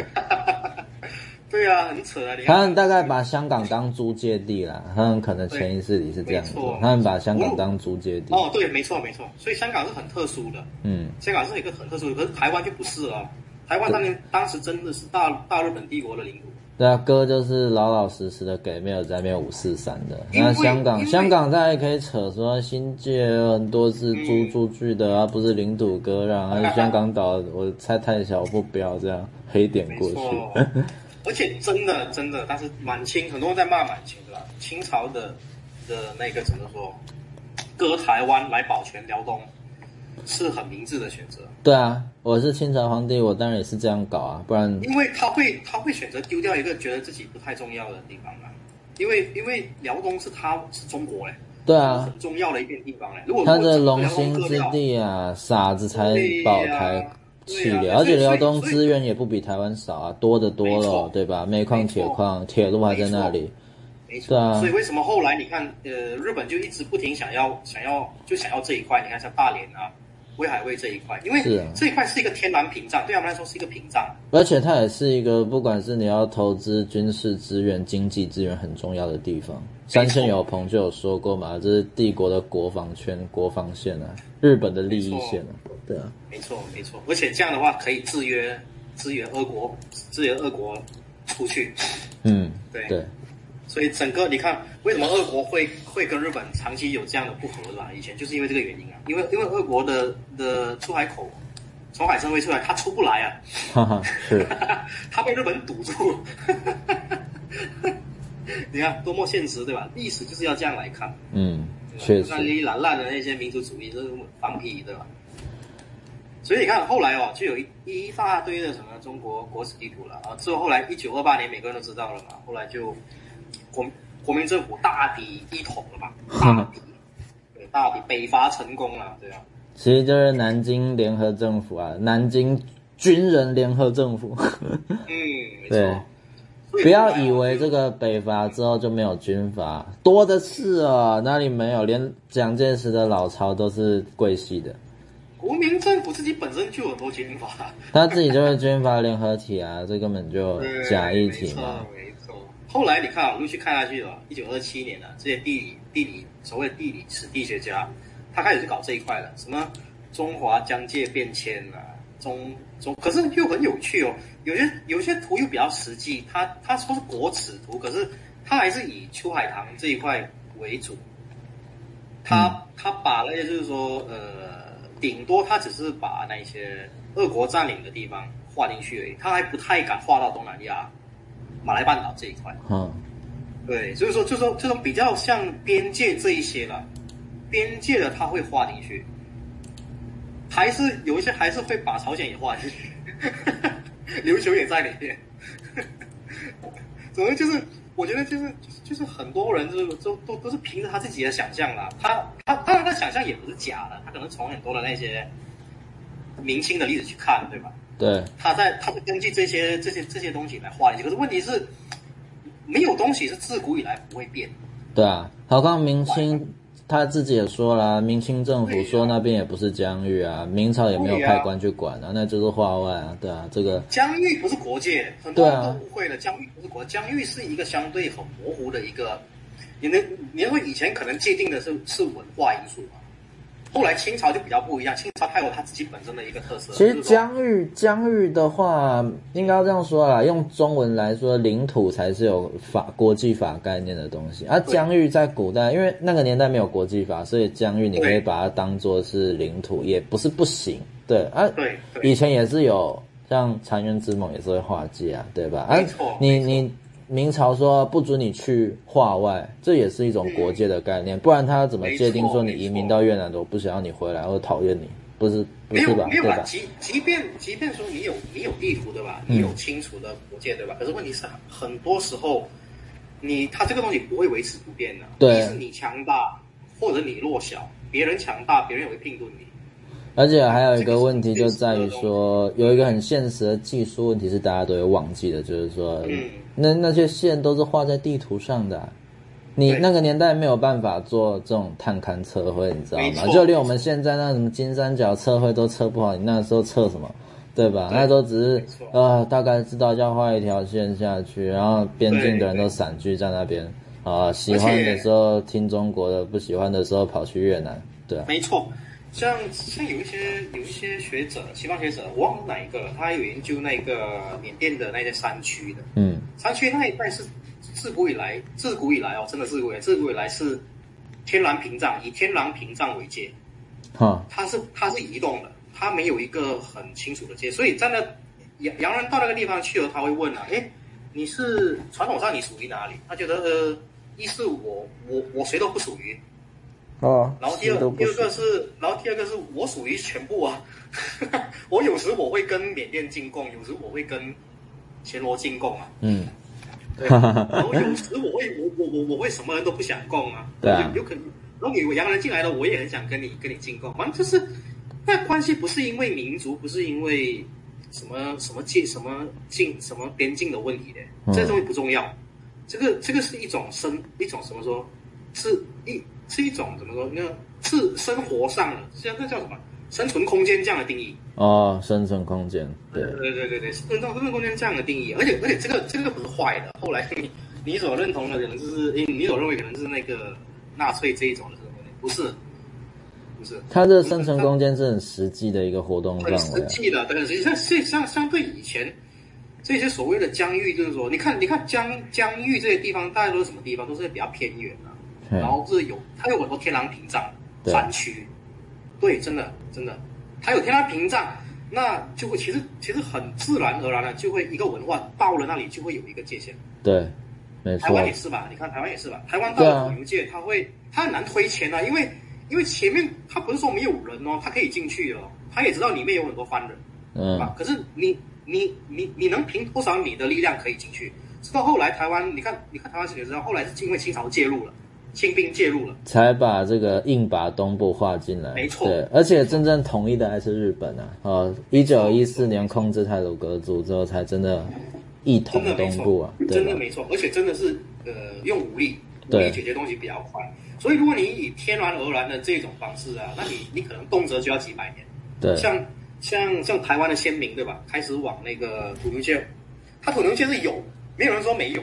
对啊，很扯啊！他们大概把香港当租界地啦，他们可能潜意识里是这样子，他们把香港当租界地。哦，对，没错没错，所以香港是很特殊的。嗯，香港是一个很特殊的，可是台湾就不是了。台湾当年当时真的是大大日本帝国的领土。对啊，哥就是老老实实的给，没有在那边五四三的。那香港香港大家可以扯说新界很多是租出去的啊，不是领土割让，而且 <laughs> 香港岛我猜太小，我不标这样黑点过去。而且真的真的，但是满清很多人在骂满清，对吧？清朝的的那个怎么说，割台湾来保全辽东，是很明智的选择。对啊，我是清朝皇帝，我当然也是这样搞啊，不然因为他会他会选择丢掉一个觉得自己不太重要的地方啊，因为因为辽东是他是中国嘞，对啊，很重要的一片地方嘞。如果他的龙兴之地啊，傻子才保台。气流，而且辽东资源也不比台湾少啊，多得多了，对吧？煤矿、铁矿、铁路还在那里，没错。啊，所以为什么后来你看，呃，日本就一直不停想要想要就想要这一块？你看像大连啊、威海卫这一块，因为这一块是一个天然屏障，对他们来说是一个屏障。而且它也是一个，不管是你要投资军事资源、经济资源很重要的地方。三线有朋就有说过嘛，这是帝国的国防圈、国防线啊，日本的利益线啊。对啊，没错没错，而且这样的话可以制约制约俄国，制约俄国出去。嗯，对对，所以整个你看，为什么俄国会会跟日本长期有这样的不和，是吧？以前就是因为这个原因啊，因为因为俄国的的出海口从海参崴出来，它出不来啊，哈哈，是，<laughs> 它被日本堵住。<laughs> 你看多么现实，对吧？历史就是要这样来看。嗯，确实。那哩哩啦啦的那些民族主义都是放屁，对吧？所以你看，后来哦，就有一一大堆的什么中国国史地图了啊。之后后来一九二八年，每个人都知道了嘛。后来就国国民政府大敌一统了嘛？<laughs> 大抵，对，大敌，北伐成功了，对啊。其实就是南京联合政府啊，南京军人联合政府。嗯，没错。对，不要以为这个北伐之后就没有军阀，多的是啊，哪里没有？连蒋介石的老巢都是桂系的。国民政府自己本身就有很多军阀，他自己就是军阀联合体啊，<laughs> 这根本就假议题嘛。没错，没错。后来你看啊，陆续看下去了，一九二七年了，这些地理、地理所谓地理史地学家。他开始去搞这一块了，什么中华疆界变迁啊，中中，可是又很有趣哦。有些有些图又比较实际，他他说是国耻图，可是他还是以秋海棠这一块为主。他他把那些就是说，呃，顶多他只是把那些俄国占领的地方划进去而已，他还不太敢划到东南亚、马来半岛这一块。嗯，对，所以说就说这种比较像边界这一些了。边界的他会划进去，还是有一些还是会把朝鲜也划进去，<laughs> 琉球也在里面。<laughs> 总之就是，我觉得就是就是很多人就是都都都是凭着他自己的想象啦。他他当然他想象也不是假的，他可能从很多的那些明星的例子去看，对吧？对。他在他会根据这些这些这些东西来画一些。可是问题是，没有东西是自古以来不会变。对啊，好刚明清。他自己也说了，明清政府说那边也不是疆域啊，明朝也没有派官去管啊，那就是话外啊，对啊，这个疆域不是国界，很多人都误会了，疆域不是国，疆域是一个相对很模糊的一个，你能，你会以前可能界定的是是文化因素嘛。后来清朝就比较不一样，清朝它有它自己本身的一个特色。其实疆域疆域的话，应该要这样说啦，用中文来说，领土才是有法国际法概念的东西。而、啊、疆域在古代，因为那个年代没有国际法，所以疆域你可以把它当做是领土，也不是不行。对啊，对，以前也是有像残垣之盟也是会划界啊，对吧？啊，你你。明朝说不准你去化外，这也是一种国界的概念，不然他怎么界定说你移民到越南的，我不想要你回来，或讨厌你，不是不是吧？没有没有吧？即即便即便说你有你有地图对吧？你有清楚的国界对吧？可是问题是很多时候，你他这个东西不会维持不变的，对，是你强大或者你弱小，别人强大，别人也会并吞你。而且还有一个问题就在于说，有一个很现实的技术问题是大家都有忘记的，就是说。嗯那那些线都是画在地图上的，啊，你那个年代没有办法做这种探勘测绘，你知道吗？就连我们现在那什么金三角测绘都测不好，你那时候测什么，对吧？对，那时候只是呃大概知道要画一条线下去，然后边境的人都散居在那边啊，喜欢的时候听中国的，不喜欢的时候跑去越南，对啊，没错。像像有一些有一些学者，西方学者，我忘了哪一个了，他有研究那个缅甸的那些山区的，嗯，山区那一带是自古以来，自古以来哦，真的自古以来，自古以来是天然屏障，以天然屏障为界，哈，它是它是移动的，它没有一个很清楚的界，所以在那洋洋人到那个地方去了，他会问啊，诶，你是传统上你属于哪里？他觉得呃，一是我我我谁都不属于。哦，然后第二第二个是，然后第二个是我属于全部啊，我有时我会跟缅甸进贡，有时我会跟暹罗进贡啊，嗯，对，然后有时我会我我我我会什么人都不想供啊，<laughs> 对啊，有可能，然后有洋人进来了，我也很想跟你跟你进贡，反正就是那关系不是因为民族，不是因为什么什么界什么境什么边境的问题的，嗯、这东西不重要，这个这个是一种生一种什么说，是一。是一种怎么说？那是生活上的，像那叫什么生存空间这样的定义哦，生存空间，对对对对对，生存生存空间这样的定义，而且而且这个这个不是坏的。后来你你所认同的可能就是，诶，你所认为可能是那个纳粹这一种的，不是不是，它这个生存空间是很实际的一个活动范围，很实际的，对，实际上相相相对以前这些所谓的疆域，就是说，你看你看疆疆域这些地方，大概都是什么地方？都是比较偏远的。然后是有，它有很多天然屏障山区，对，真的真的，它有天然屏障，那就会其实其实很自然而然的就会一个文化到了那里就会有一个界限。对，没错。台湾也是吧？你看台湾也是吧？台湾到了旅游界，它会它很难推前啊，因为因为前面它不是说没有人哦，它可以进去哦，它也知道里面有很多番人，嗯，啊，可是你你你你能凭多少你的力量可以进去？直到后来台湾，你看，你看台湾史也知道，后来是因为清朝介入了，清兵介入了，才把这个硬把东部划进来。没错，对，而且真正统一的还是日本啊！哦，一九一四年控制太鲁阁族之后，才真的一统东部啊，真的没错，而且真的是呃用武力武力解决东西比较快。所以如果你以天然而然的这种方式啊，那你你可能动辄就要几百年。对，像像像台湾的先民对吧？开始往那个土牛界，他土牛界是有。没有人说没有，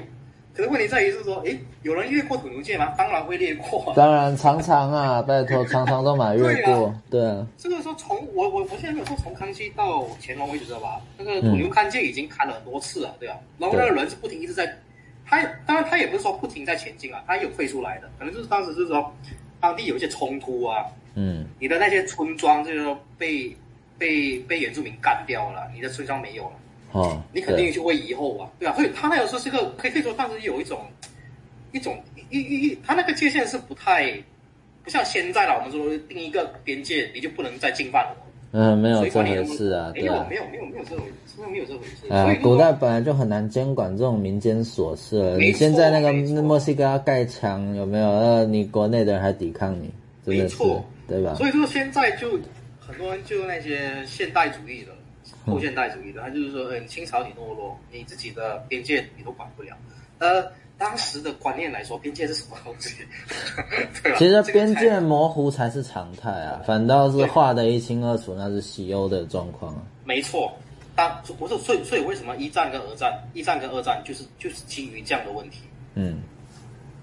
可是问题在于是说，诶，有人越过土牛界吗？当然会越过，啊。当然常常啊，<laughs> 拜托，常常都买越过。对啊。这个说从我我我现在没有说从康熙到乾隆为止，知道吧？那个土牛勘界已经勘了很多次了，对啊。然后那个人是不停一直在，他当然他也不是说不停在前进啊，他有退出来的，可能就是当时是说当地有一些冲突啊，嗯，你的那些村庄就是说被被被原住民干掉了，你的村庄没有了。哦，你肯定就会以后啊，对啊，所以他那个时候是个可以可以说当时有一种一种一一一，他那个界限是不太不像现在了，我们说定一个边界，你就不能再进犯了。嗯，没有这回事啊，没有没有没有没有这回事，没有这回事？啊，古代本来就很难监管这种民间琐事了。你现在那个墨西哥要盖墙，有没有？呃，你国内的人还抵抗你，真的是，对吧？所以说现在就很多人就那些现代主义的。后现代主义的，他就是说，嗯，清朝你懦弱，你自己的边界你都管不了。呃，当时的观念来说，边界是什么东西？<laughs> 对？其实边界模糊才是常态啊，反倒是画的一清二楚，那是西欧的状况啊。没错，当不是，所以所以为什么一战跟二战，一战跟二战就是就是基于这样的问题，嗯，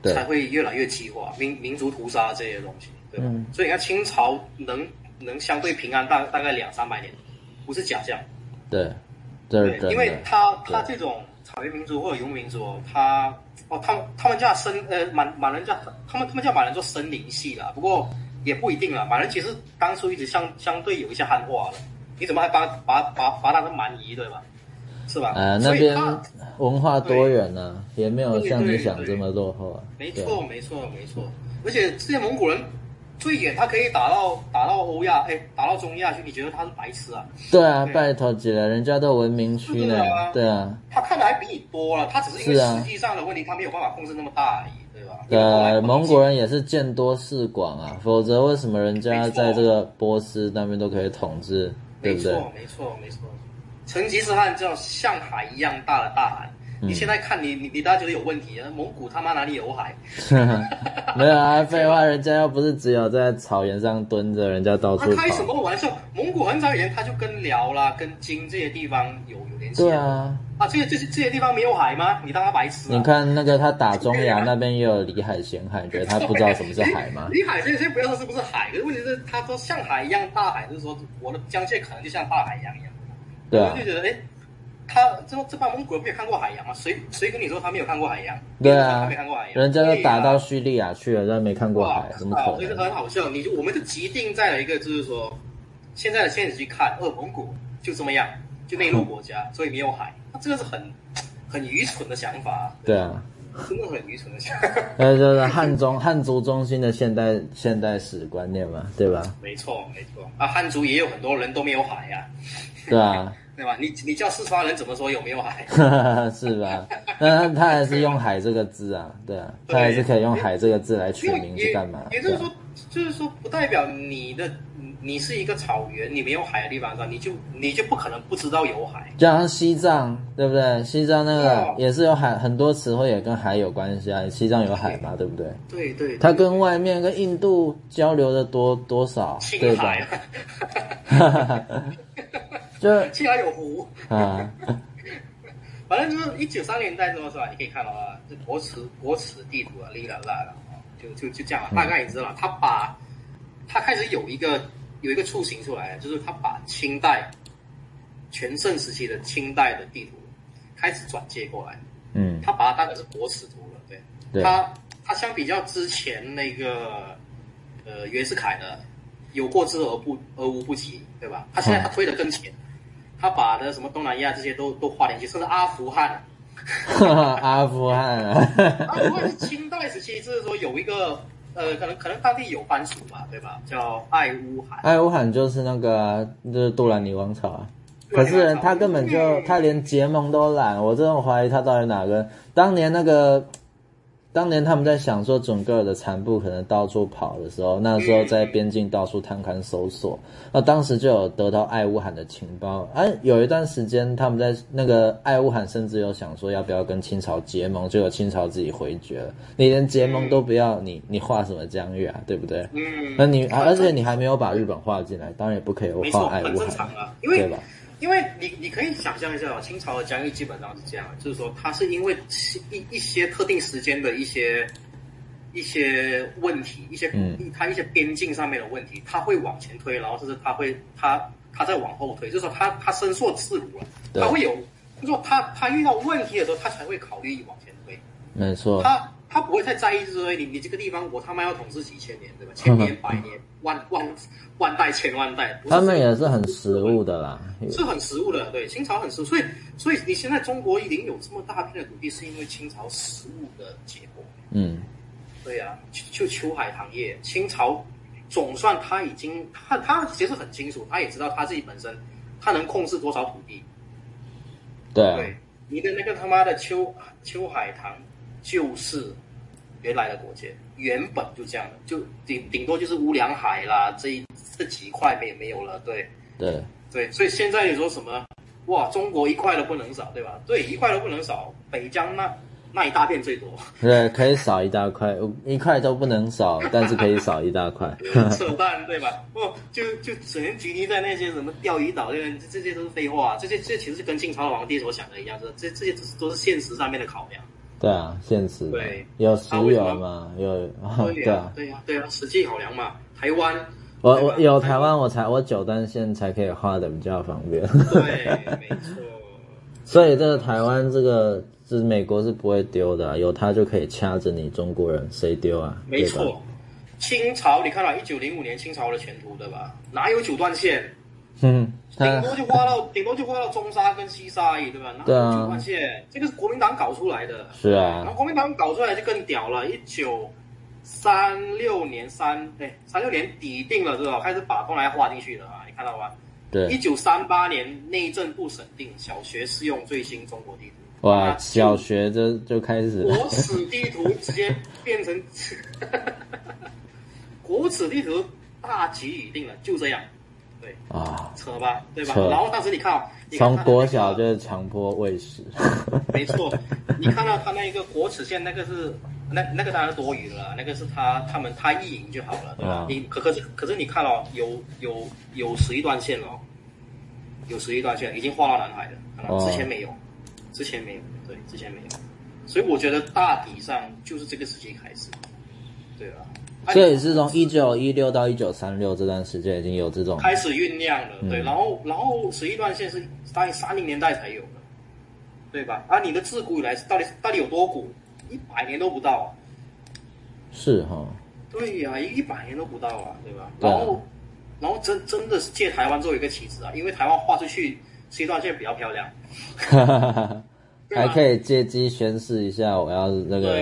对，才会越来越激化，民民族屠杀这些东西，对吧？嗯，所以你看清朝能能相对平安大大概两三百年。不是假象，对，对，因为他他这种草原民族或者游牧民族，他哦，他们他们叫森呃满满人叫他们他们叫满人做森林系啦，不过也不一定啦，满人其实当初一直相相对有一些汉化了，你怎么还把把把把他们蛮夷对吧？是吧？呃，那边文化多元呢、啊，也没有像你想这么落后啊。没错，没错，没错，而且这些蒙古人。最远他可以打到打到欧亚，哎，打到中亚去，你觉得他是白痴啊？对啊，拜托姐了，人家都文明区呢，对啊。他看的还比你多了，他只是因为实际上的问题，他没有办法控制那么大而已，对吧？对，蒙古人也是见多识广啊，否则为什么人家在这个波斯那边都可以统治，对不对？没错，没错，没错。成吉思汗叫像海一样大的大海。你现在看你你你大家觉得有问题啊？蒙古他妈哪里有海？<laughs> 没有啊，废话，人家又不是只有在草原上蹲着，人家到处。他开什么玩笑？蒙古很早以前他就跟辽啦、跟金这些地方有有联系。对啊，啊，这些这些这些地方没有海吗？你当他白痴啊？你看那个他打中亚那边也有里海咸海，<laughs> 觉得他不知道什么是海吗？里海这些不要说是不是海，可是问题是他说像海一样大海，就是说我的疆界可能就像大海一样一样。对啊，就觉得哎。他这这帮蒙古人没有看过海洋啊？谁谁跟你说他没有看过海洋？对啊，他没看过海洋，人家都打到叙利亚去了，人家没看过海，怎么可能？很好笑。你就我们就既定在了一个，就是说，现在的现实去看，呃，蒙古就这么样，就内陆国家，所以没有海。那这个是很 <sniffs> 很愚蠢的想法。对啊，真的很愚蠢的想法。<laughs> 呃，就是汉中 <laughs> 汉族中心的现代现代史观念嘛，对吧？没错没错啊，汉族也有很多人都没有海呀。对啊。<laughs> 对吧？你你叫四川人怎么说有没有海？<laughs> 是吧？那他还是用“海”这个字啊，对啊，他还是可以用“海”这个字来取名是干嘛？也就是说，就是说，不代表你的你是一个草原，你没有海的地方上，你就你就不可能不知道有海。就像西藏，对不对？西藏那个也是有海，很多词汇也跟海有关系啊。西藏有海嘛，对不对？对对。它跟外面跟印度交流的多多少？对吧？<laughs> <laughs> 就青海有湖啊，<laughs> 反正就是一九三零年代之后是吧？你可以看到啊，这国耻国耻地图啊，哩啦啦了啊，就就就这样了。大概你知道，他把，他开始有一个有一个雏形出来，就是他把清代全盛时期的清代的地图开始转接过来，嗯，他把它当成是国耻图了，对，对他他相比较之前那个呃袁世凯的有过之而不而无不及，对吧？他现在他推的更前。嗯他把的什么东南亚这些都都划进去，甚至阿富汗，<laughs> 阿富汗啊，<laughs> 阿富汗是清代时期，就是说有一个呃，可能可能当地有藩属吧，对吧？叫爱乌罕。爱乌罕就是那个就是杜兰尼王朝啊。可是他根本就他连结盟都懒，我真的怀疑他到底哪个？当年那个。当年他们在想说准格尔的残部可能到处跑的时候，那时候在边境到处探勘搜索，那当时就有得到爱乌罕的情报。哎，有一段时间他们在那个爱乌罕甚至有想说要不要跟清朝结盟，结果清朝自己回绝了。你连结盟都不要，你你画什么疆域啊？对不对？嗯。那你而且你还没有把日本画进来，当然也不可以画爱乌罕，对吧？因为你你可以想象一下啊，清朝的疆域基本上是这样，就是说它是因为一一些特定时间的一些一些问题，一些嗯，它一些边境上面的问题，它会往前推，然后甚至它会它它再往后推，就是说它它伸缩自如了，它会有，就是说它它遇到问题的时候，它才会考虑往前推，没错，它。他不会太在意，就是说你你这个地方我他妈要统治几千年，对吧？千年、<laughs> 百年、万万万代、千万代。他们也是很实物的啦，是很实物的，对，清朝很实务，所以所以你现在中国已经有这么大片的土地，是因为清朝实物的结果。嗯，对呀、啊，就秋海棠业，清朝总算他已经他他其实很清楚，他也知道他自己本身他能控制多少土地。对、啊，对，你的那个他妈的秋秋海棠。就是原来的国界，原本就这样的，就顶顶多就是乌梁海啦，这一这几块没没有了，对对对，所以现在你说什么？哇，中国一块都不能少，对吧？对，一块都不能少，北疆那那一大片最多，<laughs> 对，可以少一大块，一块都不能少，<laughs> 但是可以少一大块，<laughs> 扯淡，对吧？不，就就只能拘泥在那些什么钓鱼岛，这这些都是废话，这些这其实是跟清朝皇帝所想的一样，这这这些都是现实上面的考量。对啊，现实对有石油嘛，有 <laughs> 对啊，对啊，对啊，实际考量嘛。台湾，我我有台湾，我才我九段线才可以画的比较方便。对，没错。<laughs> 所以这个台湾这个是美国是不会丢的，有它就可以掐着你中国人，谁丢啊？没错。清朝，你看了一九零五年清朝的前途对吧？哪有九段线？嗯，顶多就画到顶多就画到中沙跟西沙而已，对吧？对啊，九段线，这个是国民党搞出来的。是啊，然后国民党搞出来就更屌了。一九三六年三哎三六年底定了，对吧？开始把东南亚划进去了啊，你看到吗？对。一九三八年内政部审定小学适用最新中国地图。哇，小学就就开始。国耻地图直接变成，<laughs> 国耻地图大局已定了，就这样。对啊，扯吧，对吧？然后当时你看哦，从国小就是强迫喂食，<laughs> 没错。你看到他那一个国耻线，那个是那那个当然是多余的了，那个是他他们他意淫就好了，对吧？你可可是可是你看哦，有有有十一段线哦，有十一段线已经画到南海了，看到之前没有，之前没有，对，之前没有。所以我觉得大体上就是这个时期开始，对吧？这也是从一九一六到一九三六这段时间已经有这种开始酝酿了，嗯、对，然后然后十一段线是大概三零年代才有的，对吧？啊，你的自古以来到底到底有多古？一百年都不到啊！是哈？对呀、啊，一百年都不到啊，对吧？然后、啊、然后真真的是借台湾作为一个棋子啊，因为台湾画出去十一段线比较漂亮。<laughs> 还可以借机宣示一下，我要那个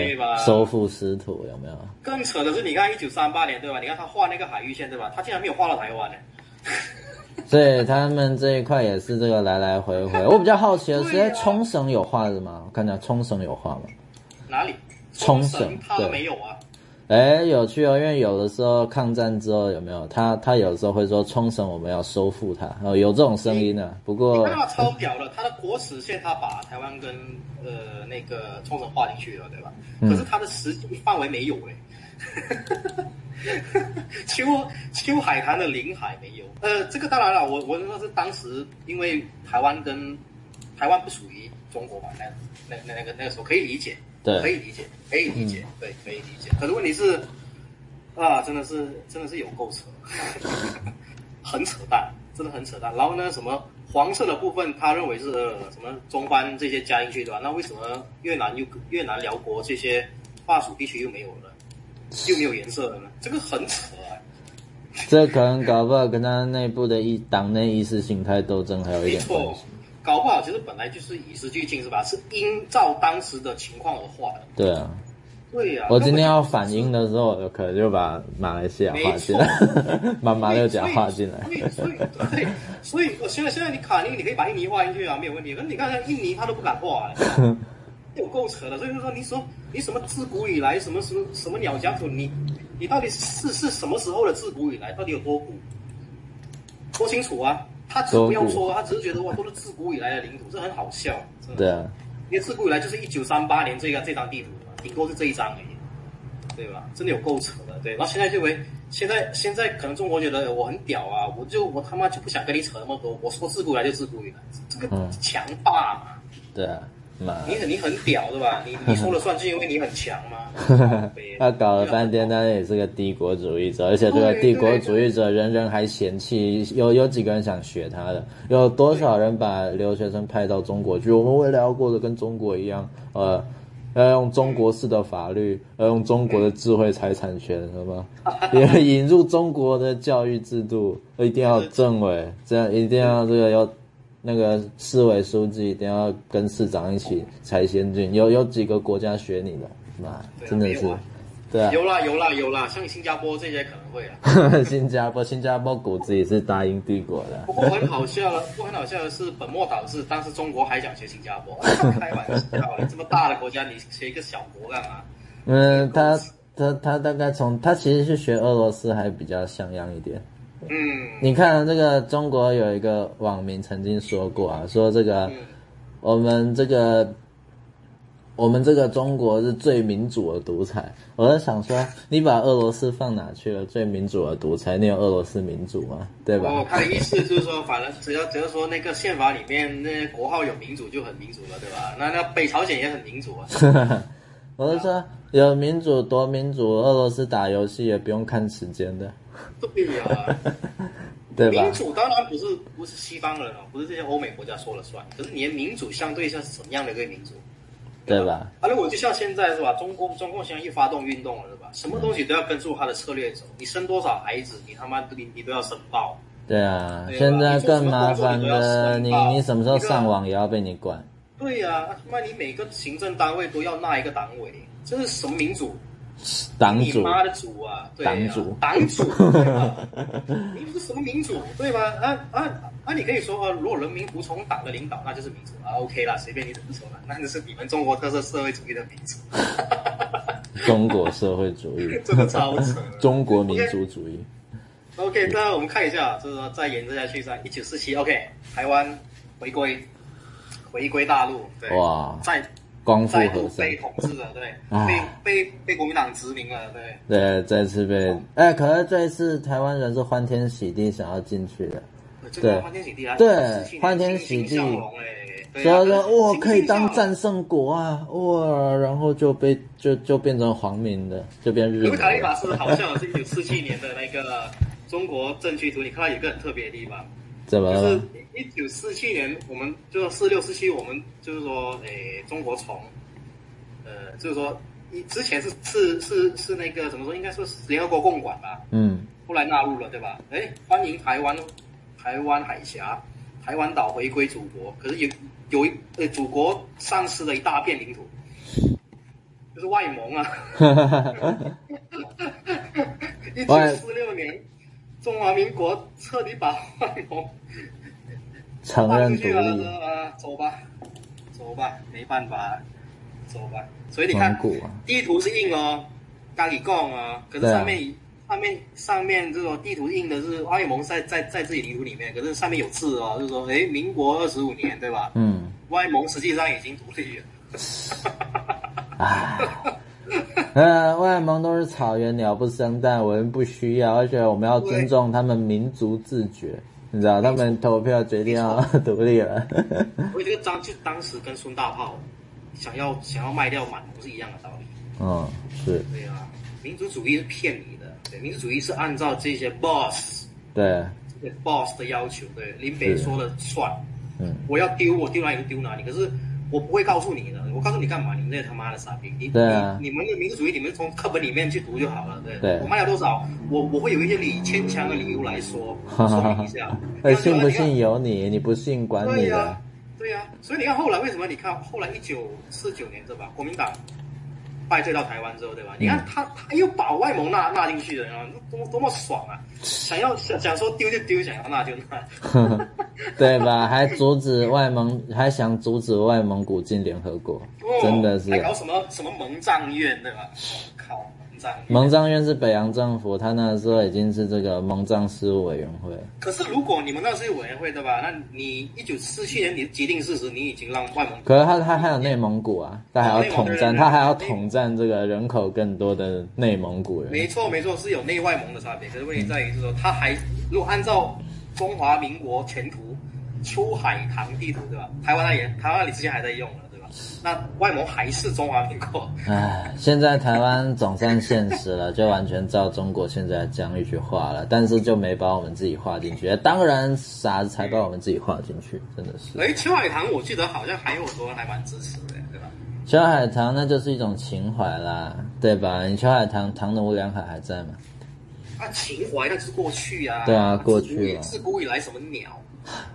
收复失土，有没有？更扯的是，你看一九三八年，对吧？你看他画那个海域线，对吧？他竟然没有画到台湾呢。<laughs> 所以他们这一块也是这个来来回回。我比较好奇的是，在冲绳有画的吗？我看一下，冲绳有画吗？哪里？冲绳他没有啊。哎，有趣哦，因为有的时候抗战之后有没有他？他有时候会说冲绳我们要收复它，哦，有这种声音呢、啊。不过他超屌了，他的国耻线他把台湾跟呃那个冲绳划进去了，对吧？可是他的实际范围没有哎，<laughs> 秋秋海棠的领海没有。呃，这个当然了，我我说是当时因为台湾跟台湾不属于中国嘛，那那那个那个时候可以理解。对，可以理解，可以理解，嗯、对，可以理解。可是问题是，啊，真的是，真的是有够扯，<laughs> 很扯淡，真的很扯淡。然后呢，什么黄色的部分，他认为是、呃、什么中班这些加进去对吧？那为什么越南又越南、辽国这些附属地区又没有了，又没有颜色了呢？这个很扯啊。这可能搞不好跟他内部的意党内意识形态斗争还有一点关系。搞不好其实本来就是与时俱进，是吧？是因照当时的情况而画的。对啊，对呀、啊。我今天要反应的时候，有可能就把马来西亚画进来，<laughs> 把马六甲画进来。所以，所以，对，所以，我现在现在你卡尼，你可以把印尼画进去啊，没有问题。可是你看，像印尼他都不敢画，<laughs> 有够扯的。所以就说，你说你什么自古以来，什么什么什么鸟讲土，你你到底是是什么时候的自古以来，到底有多古？说清楚啊！他只不用说，他只是觉得哇，都是自古以来的领土，这很好笑。对啊，因为自古以来就是一九三八年这个这张地图嘛，顶多是这一张而已。对吧？真的有够扯的，对。然后现在就为现在现在可能中国觉得我很屌啊，我就我他妈就不想跟你扯那么多。我说自古以来就自古以来，这个强霸嘛。嗯、对啊，你很你很屌对吧？你你说了算，是因为你很强吗？<laughs> 他搞了半天，他也是个帝国主义者，而且这个帝国主义者人人还嫌弃，有有几个人想学他的？有多少人把留学生派到中国去？我们未来要过得跟中国一样，呃。要用中国式的法律，要用中国的智慧财产权，是吗？<laughs> 也引入中国的教育制度，一定要政委，这样一定要这个要那个市委书记一定要跟市长一起才先进。有有几个国家学你的，妈，真的是。对啊，有啦有啦有啦，像新加坡这些可能会啊。<laughs> 新加坡，新加坡骨子也是大英帝国的。不过很好笑了，不过很好笑的是，本末倒置，当时中国还想学新加坡，<laughs> 开玩笑，你这么大的国家，你学一个小国干嘛？嗯，他他他大概从他其实是学俄罗斯还比较像样一点。嗯，你看这个中国有一个网民曾经说过啊，说这个、嗯、我们这个。我们这个中国是最民主的独裁，我在想说，你把俄罗斯放哪去了？最民主的独裁，你有俄罗斯民主吗？对吧？哦，他的意思就是说，反正只要只要说那个宪法里面那国号有民主就很民主了，对吧？那那北朝鲜也很民主啊。<laughs> 我是说，有民主多民主，俄罗斯打游戏也不用看时间的。对呀、啊，<laughs> 对吧？民主当然不是不是西方人啊，不是这些欧美国家说了算。可是你的民主相对像是什么样的一个民主？对吧？啊，如果就像现在是吧？中国中共现在一发动运动了是吧？什么东西都要跟住他的策略走。你生多少孩子，你他妈你你都要申报。对啊，现在更麻烦的，你你什么时候上网也要被你管。对呀、啊，他妈你每个行政单位都要纳一个党委，这是什么民主？党主，你妈的主啊！对啊党主，党主，<laughs> 你是什么民主？对吗？啊啊啊！你可以说啊，如果人民服从党的领导，那就是民主啊。OK 啦，随便你怎么说啦，那就是你们中国特色社会主义的民主。<laughs> <laughs> 中国社会主义，这个超扯。中国民族主义。OK，那我们看一下，就是说再延伸下去，在一九四七，OK，台湾回归，回归大陆，对，哇，在。再度被统治了，对，啊、被被被国民党殖民了，对。对，再次被，哎、欸，可是这一次台湾人是欢天喜地想要进去的，对，欢天喜地啊，对，欢天喜地，所以说哇，可以当战胜国啊，哇，然后就被就就变成皇民的，就变日。因为卡里法是好像是一九四七年的那个中国政区图，你看到有一个很特别的地方。怎么了？就是一九四七年，我们就是四六四七，我们就是说，诶，中国从，呃，就是说，一之前是是是是那个怎么说？应该说是联合国共管吧？嗯。后来纳入了，对吧？诶，欢迎台湾，台湾海峡，台湾岛回归祖国。可是有有一呃，祖国丧失了一大片领土，就是外蒙啊。<laughs> <laughs> <laughs> 一九四六年。中华民国彻底把外蒙承认独立啊，走吧，走吧，没办法，走吧。所以你看，地图是印哦，咖喱贡啊，可是上面、啊、上面上面这种地图印的是外蒙在在在自己领土里面，可是上面有字哦，就是说，哎，民国二十五年，对吧？嗯，外蒙实际上已经独立了。<laughs> 唉 <laughs> 呃，外蒙都是草原，鸟不生蛋，我们不需要，而且我们要尊重他们民族自觉，你知道，他们投票决定要 <laughs> 独立了。所以这个章就当时跟孙大炮想要想要卖掉满蒙是一样的道理。嗯，是。对啊，民族主义是骗你的，对，民族主义是按照这些 boss 对，对 boss 的要求，对，林北说了算。嗯，我要丢我丢哪里就丢哪里，可是。我不会告诉你的，我告诉你干嘛？你们那他妈的傻逼！你你你们的民族主义，你们从课本里面去读就好了。对，对我卖了多少？我我会有一些理牵强的理由来说 <laughs> 说明一下。哎，信不信由你，你不信管你的。对呀、啊，对呀、啊。所以你看后来为什么？你看后来一九四九年对吧？国民党败退到台湾之后，对吧？嗯、你看他他又把外蒙纳纳进去了，啊，多多么爽啊！<laughs> 想要想想说丢就丢，想要纳就纳，<laughs> 对吧？还阻止外蒙，<laughs> 还想阻止外蒙古进联合国，哦、真的是。还搞什么什么蒙藏院，对吧？靠！蒙藏院是北洋政府，他那时候已经是这个蒙藏事务委员会。可是如果你们那是委员会对吧？那你一九四七年你的既定事实，你已经让外蒙古。可是他他还有内蒙古啊，他还要统战，他还要统战这个人口更多的内蒙古人。没错没错，是有内外蒙的差别。可是问题在于是说，他还如果按照中华民国前图秋海棠地图对吧？台湾那也台湾那里之前还在用了。那外蒙还是中华民国？哎，现在台湾总算现实了，<laughs> 就完全照中国现在这样一句话了，但是就没把我们自己画进去。当然，傻子才把我们自己画进去，真的是。哎，秋海棠，我记得好像还有很多人还蛮支持的，对吧？秋海棠那就是一种情怀啦，对吧？你秋海棠，唐农梁海还在吗？啊，情怀那是过去啊。对啊，过去了。自古以来什么鸟？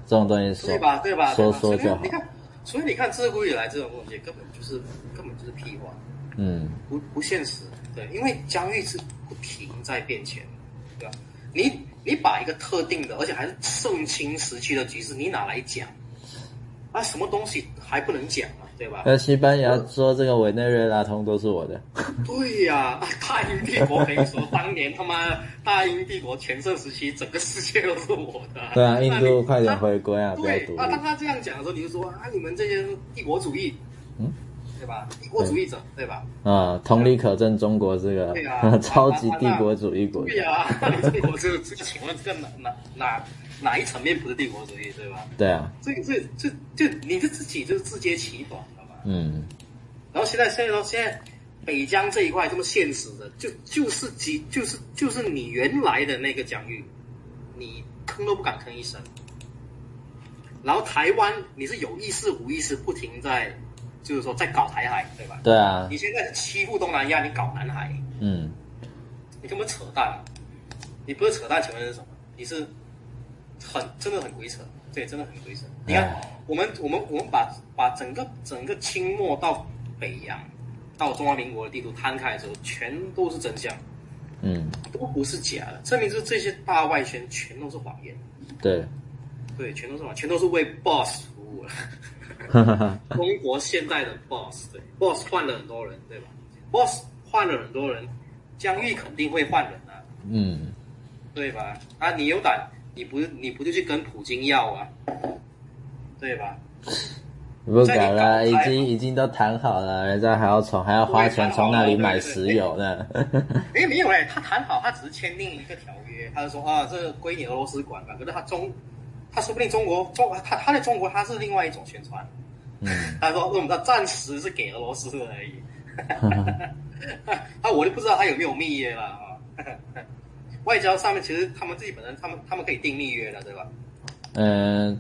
这种东西说，对吧？对吧？说说就好。所以你看，自古以来这种东西根本就是根本就是屁话，嗯，不不现实，对，因为疆域是不停在变迁，对吧？你你把一个特定的，而且还是盛清时期的局势，你拿来讲，啊，什么东西还不能讲啊？对吧？那西班牙说这个委内瑞拉通都是我的。<laughs> 对呀、啊，大英帝国可以说当年他妈大英帝国全盛时期，整个世界都是我的。对啊，印度快点回归啊！对啊，当他这样讲的时候，你就说啊，你们这些帝国主义，嗯，对吧？帝国主义者，对，对吧？啊，同理可证，中国这个对啊，<laughs> 超级帝国主义国。对呀，<laughs> 你中国这个这个，请问这个哪哪哪？哪一层面不是帝国主义，对吧？对啊，这个这这就你是自己就是自揭其短，好吧？嗯。然后现在现在说现在北疆这一块这么现实的，就就是几就是就是你原来的那个疆域，你吭都不敢吭一声。然后台湾你是有意识无意识不停在就是说在搞台海，对吧？对啊。你现在是欺负东南亚，你搞南海，嗯，你根本扯淡，你不是扯淡，请问是什么？你是？很真的很鬼扯，对，真的很鬼扯。你看，我们我们我们把把整个整个清末到北洋，到中华民国的地图摊开的时候，全都是真相，嗯，都不是假的，证明是这些大外宣全都是谎言。对，对，全都是谎，全都是为 boss 服务了。<laughs> 中国现在的 boss，对，boss 换了很多人，对吧？boss 换了很多人，疆域肯定会换人啊，嗯，对吧？啊，你有胆？你不你不就去跟普京要啊，对吧？不敢了，已经已经都谈好了，人家还要从还要花钱从那里买石油呢。哎，没有哎，他谈好，他只是签订一个条约，他就说啊，这个归你俄罗斯管吧。可是他中，他说不定中国中他他在中国他是另外一种宣传。嗯，<laughs> 他说我们的暂时是给俄罗斯而已。啊，<laughs> <laughs> 我就不知道他有没有蜜月了啊。外交上面其实他们自己本身，他们他们可以定密约的，对吧？嗯，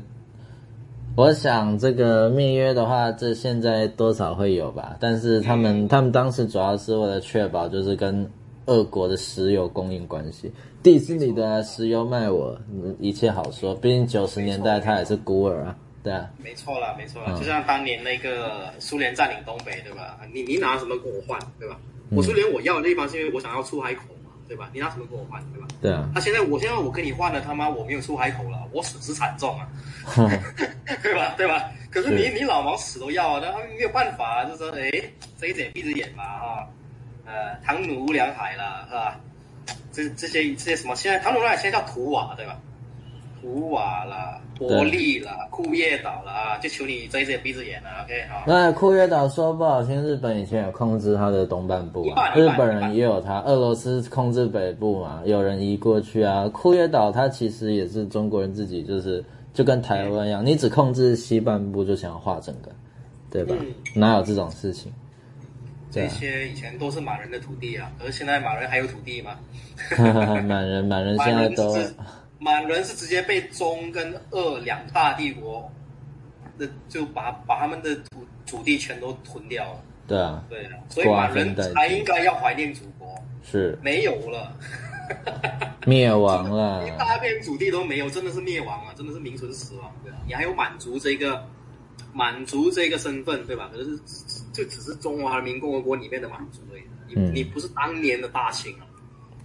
我想这个密约的话，这现在多少会有吧。但是他们、嗯、他们当时主要是为了确保，就是跟俄国的石油供应关系。迪士尼的石油卖我，一切好说。毕竟九十年代他也是孤儿啊，对啊。没错啦，没错啦，嗯、就像当年那个苏联占领东北，对吧？你你拿什么跟我换，对吧？嗯、我苏联我要的地方是因为我想要出海口。对吧？你拿什么跟我换？对吧？对啊。他现在，我现在我跟你换了，他妈我没有出海口了，我损失惨重啊，<laughs> 对吧？对吧？可是你是你老毛死都要啊，那没有办法啊，就是说，哎，睁一只眼闭一只眼嘛，啊，呃，唐努乌梁海了，是吧？这这些这些什么？现在唐努两海现在叫图瓦，对吧？图瓦了，伯利了，库页岛了啊！就求你睁一只眼闭一只眼了，OK 好。那库页岛说不好听，日本以前有控制它的东半部啊，日本人也有它，俄罗斯控制北部嘛，有人移过去啊。库页岛它其实也是中国人自己，就是就跟台湾一样，你只控制西半部就想要划整个，对吧？哪有这种事情？这些以前都是满人的土地啊，可是现在满人还有土地吗？<laughs> 满人满人现在都。满人是直接被中跟俄两大帝国，那就把把他们的土土地全都吞掉了。对啊，对啊，所以满人才应该要怀念祖国。是，没有了，<laughs> 灭亡了，一大片土地都没有，真的是灭亡啊，真的是名存实亡。对啊，你还有满族这个满族这个身份，对吧？可是就只是中华人民共和国里面的满族而已，你、嗯、你不是当年的大清啊。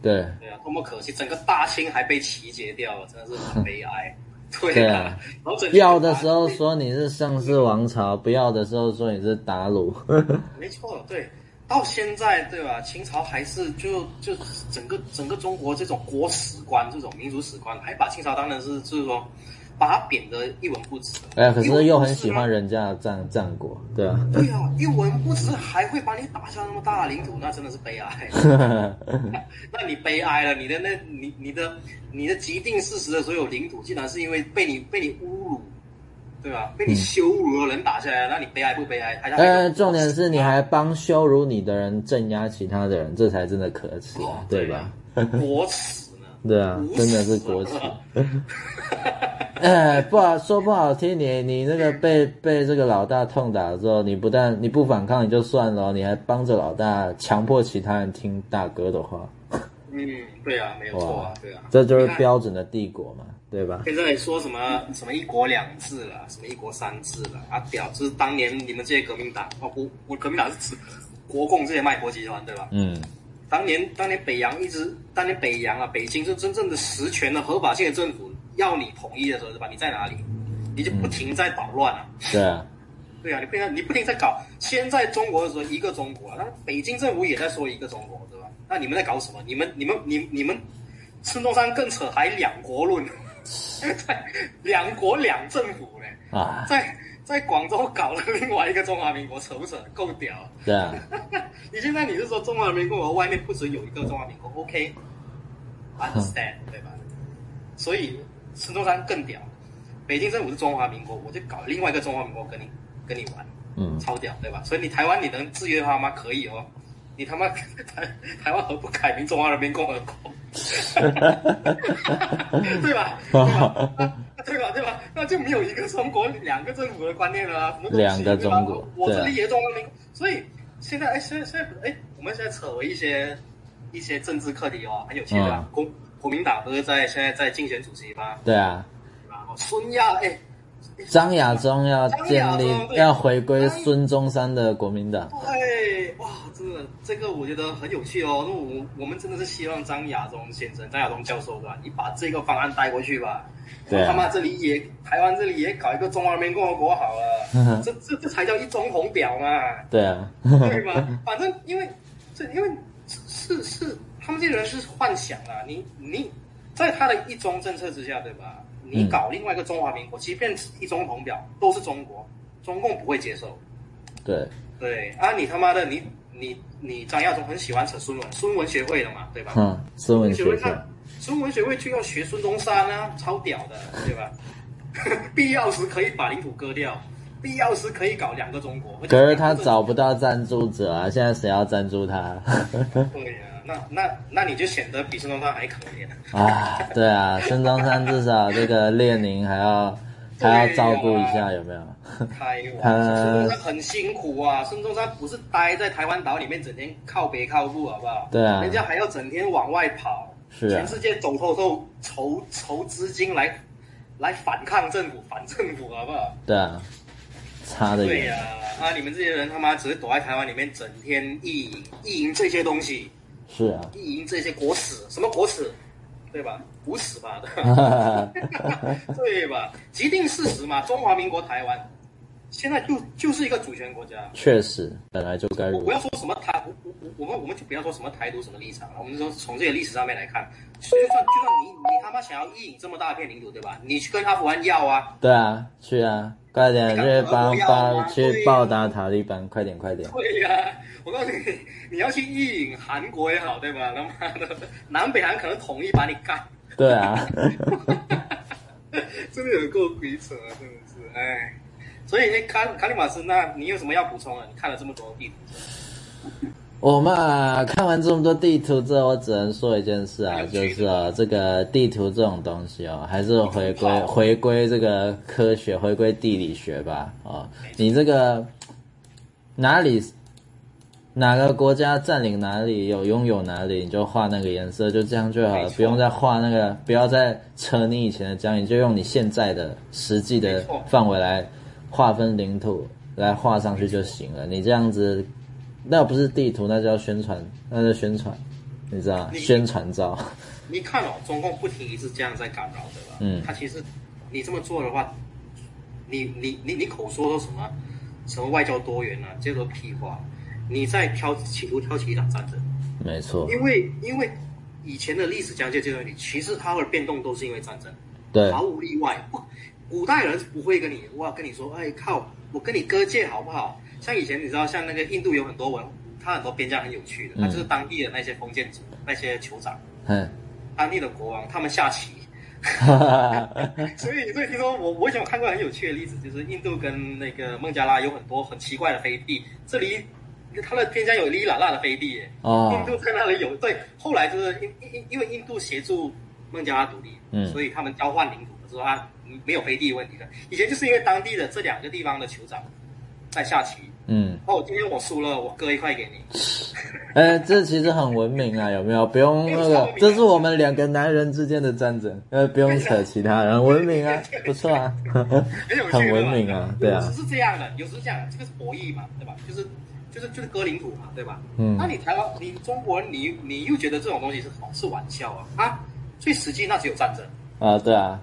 对。对啊，多么可惜，整个大清还被齐结掉了，真的是很悲哀。<laughs> 对啊。然后要的时候说你是盛世王朝，不要的时候说你是鞑虏。<laughs> 没错，对。到现在，对吧？清朝还是就就整个整个中国这种国史观、这种民族史观，还把清朝当成是就是说，把他贬得一文不值。哎呀，可是又很喜欢人家的战战果，对啊。对啊，一文不值还会把你打下那么大的领土，那真的是悲哀。<laughs> 那你悲哀了，你的那你你的你的既定事实的所有领土，竟然是因为被你被你侮辱。对吧？被你羞辱的人打下来，那、嗯、你悲哀不悲哀？呃，重点是你还帮羞辱你的人镇压其他的人，这才真的可耻、啊哦，对吧？<laughs> 国耻呢？对啊，真的是国耻。<laughs> 哎，不好说不好听，你你那个被被这个老大痛打的时候，你不但你不反抗你就算了，你还帮着老大强迫其他人听大哥的话。嗯，对啊，没有错啊，对啊，这就是标准的帝国嘛。对吧？现在说什么什么一国两制了，什么一国三制了啊？屌，就是当年你们这些革命党哦，我我革命党是指国共这些卖国集团，对吧？嗯。当年当年北洋一直，当年北洋啊，北京是真正的实权的合法性的政府，要你统一的时候，对吧？你在哪里？你就不停在捣乱啊。对啊。<laughs> 对啊，你不停你不停在搞。现在中国的时候一个中国，那北京政府也在说一个中国，对吧？那你们在搞什么？你们你们你你们孙中山更扯，还两国论。在 <laughs> 两国两政府嘞啊，在在广州搞了另外一个中华民国，扯不扯？够屌！对啊，<laughs> 你现在你是说中华人民国外面不准有一个中华民国？OK，understand、okay? 对吧？所以孙中山更屌，北京政府是中华民国，我就搞另外一个中华民国跟你跟你玩，嗯，超屌对吧？所以你台湾你能制约他吗？可以哦，你他妈台 <laughs> 台湾何不改名中华人民共和国？<laughs> 对吧？对吧？对吧？对吧？那就没有一个中国两个政府的观念了啊！两个中国，我这里也中华民国。所以现在，哎，现在现在，哎，我们现在扯为一些一些政治课题哦，很有趣的。国国民党不是在现在在竞选主席吗？对啊。孙亚，哎。张亚中要建立，要回归孙中山的国民党。对，哇，真的，这个我觉得很有趣哦。那我我们真的是希望张亚中先生、张亚中教授吧，你把这个方案带过去吧。对、啊。他妈这里也台湾这里也搞一个中华人民共和国好了，<laughs> 这这这才叫一中红表嘛。对啊。对吧？<laughs> 反正因为这因为是是他们这些人是幻想啊，你你在他的一中政策之下，对吧？你搞另外一个中华民国，即便一中同表都是中国，中共不会接受。对对啊，你他妈的，你你你张亚中很喜欢扯孙文，孙文学会的嘛，对吧？嗯，孙文学会，孙文学会就要学孙中山啊，超屌的，对吧？<laughs> 必要时可以把领土割掉，必要时可以搞两个中国。可是他找不到赞助者啊，现在谁要赞助他？<laughs> 对呀、啊。那那那你就显得比孙中山还可怜啊！对啊，孙中山至少这个列宁还要 <laughs> 还要照顾一下，有没有？开玩笑，<laughs> 孙中山很辛苦啊！孙中山不是待在台湾岛里面，整天靠北靠 북， 好不好？对啊，人家还要整天往外跑，是、啊、全世界走透透，筹筹资金来来反抗政府，反政府，好不好？对啊，差的远。对呀、啊，啊，你们这些人他妈只是躲在台湾里面，整天意淫意淫这些东西。是啊，意淫这些国史，什么国史，对吧？古史吧，<laughs> 对吧？既定事实嘛，中华民国台湾现在就就是一个主权国家。确实，本来就该。我不要说什么台，我我我们我们就不要说什么台独什么立场了。我们说从这些历史上面来看，就算就算你你他妈想要意淫这么大片领土，对吧？你去跟阿富汗要啊。对啊，去啊，快点去帮帮去报答塔利班，快点快点。对呀、啊，我告诉你。你要去意淫韩国也好，对吧？他妈的，南北韩可能统一把你干。对啊，<laughs> 真的有够鬼扯啊！真的是，哎，所以，卡卡里马斯，那你有什么要补充的？你看了这么多地图，我嘛，看完这么多地图之后，我只能说一件事啊，就是啊，这个地图这种东西哦，还是回归回归这个科学，回归地理学吧。啊，你这个哪里？哪个国家占领哪里，有拥有哪里，你就画那个颜色，就这样就好了，不用再画那个，不要再扯你以前的讲，你就用你现在的实际的范围来划分领土来画上去就行了。你这样子，那不是地图，那叫宣传，那叫宣传，你知道吗？宣传照。你看哦，中共不停一直这样在干扰，对吧？嗯。他其实，你这么做的话，你你你你口说说什么什么外交多元啊，这都屁话。你在挑企图挑起一场战争。没错。因为因为以前的历史讲解这段里，其实它的变动都是因为战争。对。毫无例外。不，古代人不会跟你哇跟你说，哎靠，我跟你割界好不好？像以前你知道，像那个印度有很多文，它很多边疆很有趣的，那、嗯、就是当地的那些封建族那些酋长。嗯。当地的国王，他们下棋，<laughs> 所以所以听说我我以前有看过很有趣的例子，就是印度跟那个孟加拉有很多很奇怪的飞地，这里它的边疆有哩哩啦啦的飞地耶。哦。印度在那里有对，后来就是因因因为印度协助孟加拉独立，嗯，所以他们交换领土的时候，他没有飞地问题的。以前就是因为当地的这两个地方的酋长在下棋。嗯，哦，今天我输了，我割一块给你。<laughs> 哎、欸，这其实很文明啊，有没有？不用 <laughs> 那个，这是我们两个男人之间的战争，呃，不用扯其他人，文明啊，不错啊，<laughs> 很文明啊，对啊。有时是这样的，有时是这样，这个是博弈嘛，对吧？就是就是就是割领土嘛，对吧？嗯。那你台湾，你中国人，你你又觉得这种东西是好是玩笑啊？啊，最实际那只有战争啊，对啊，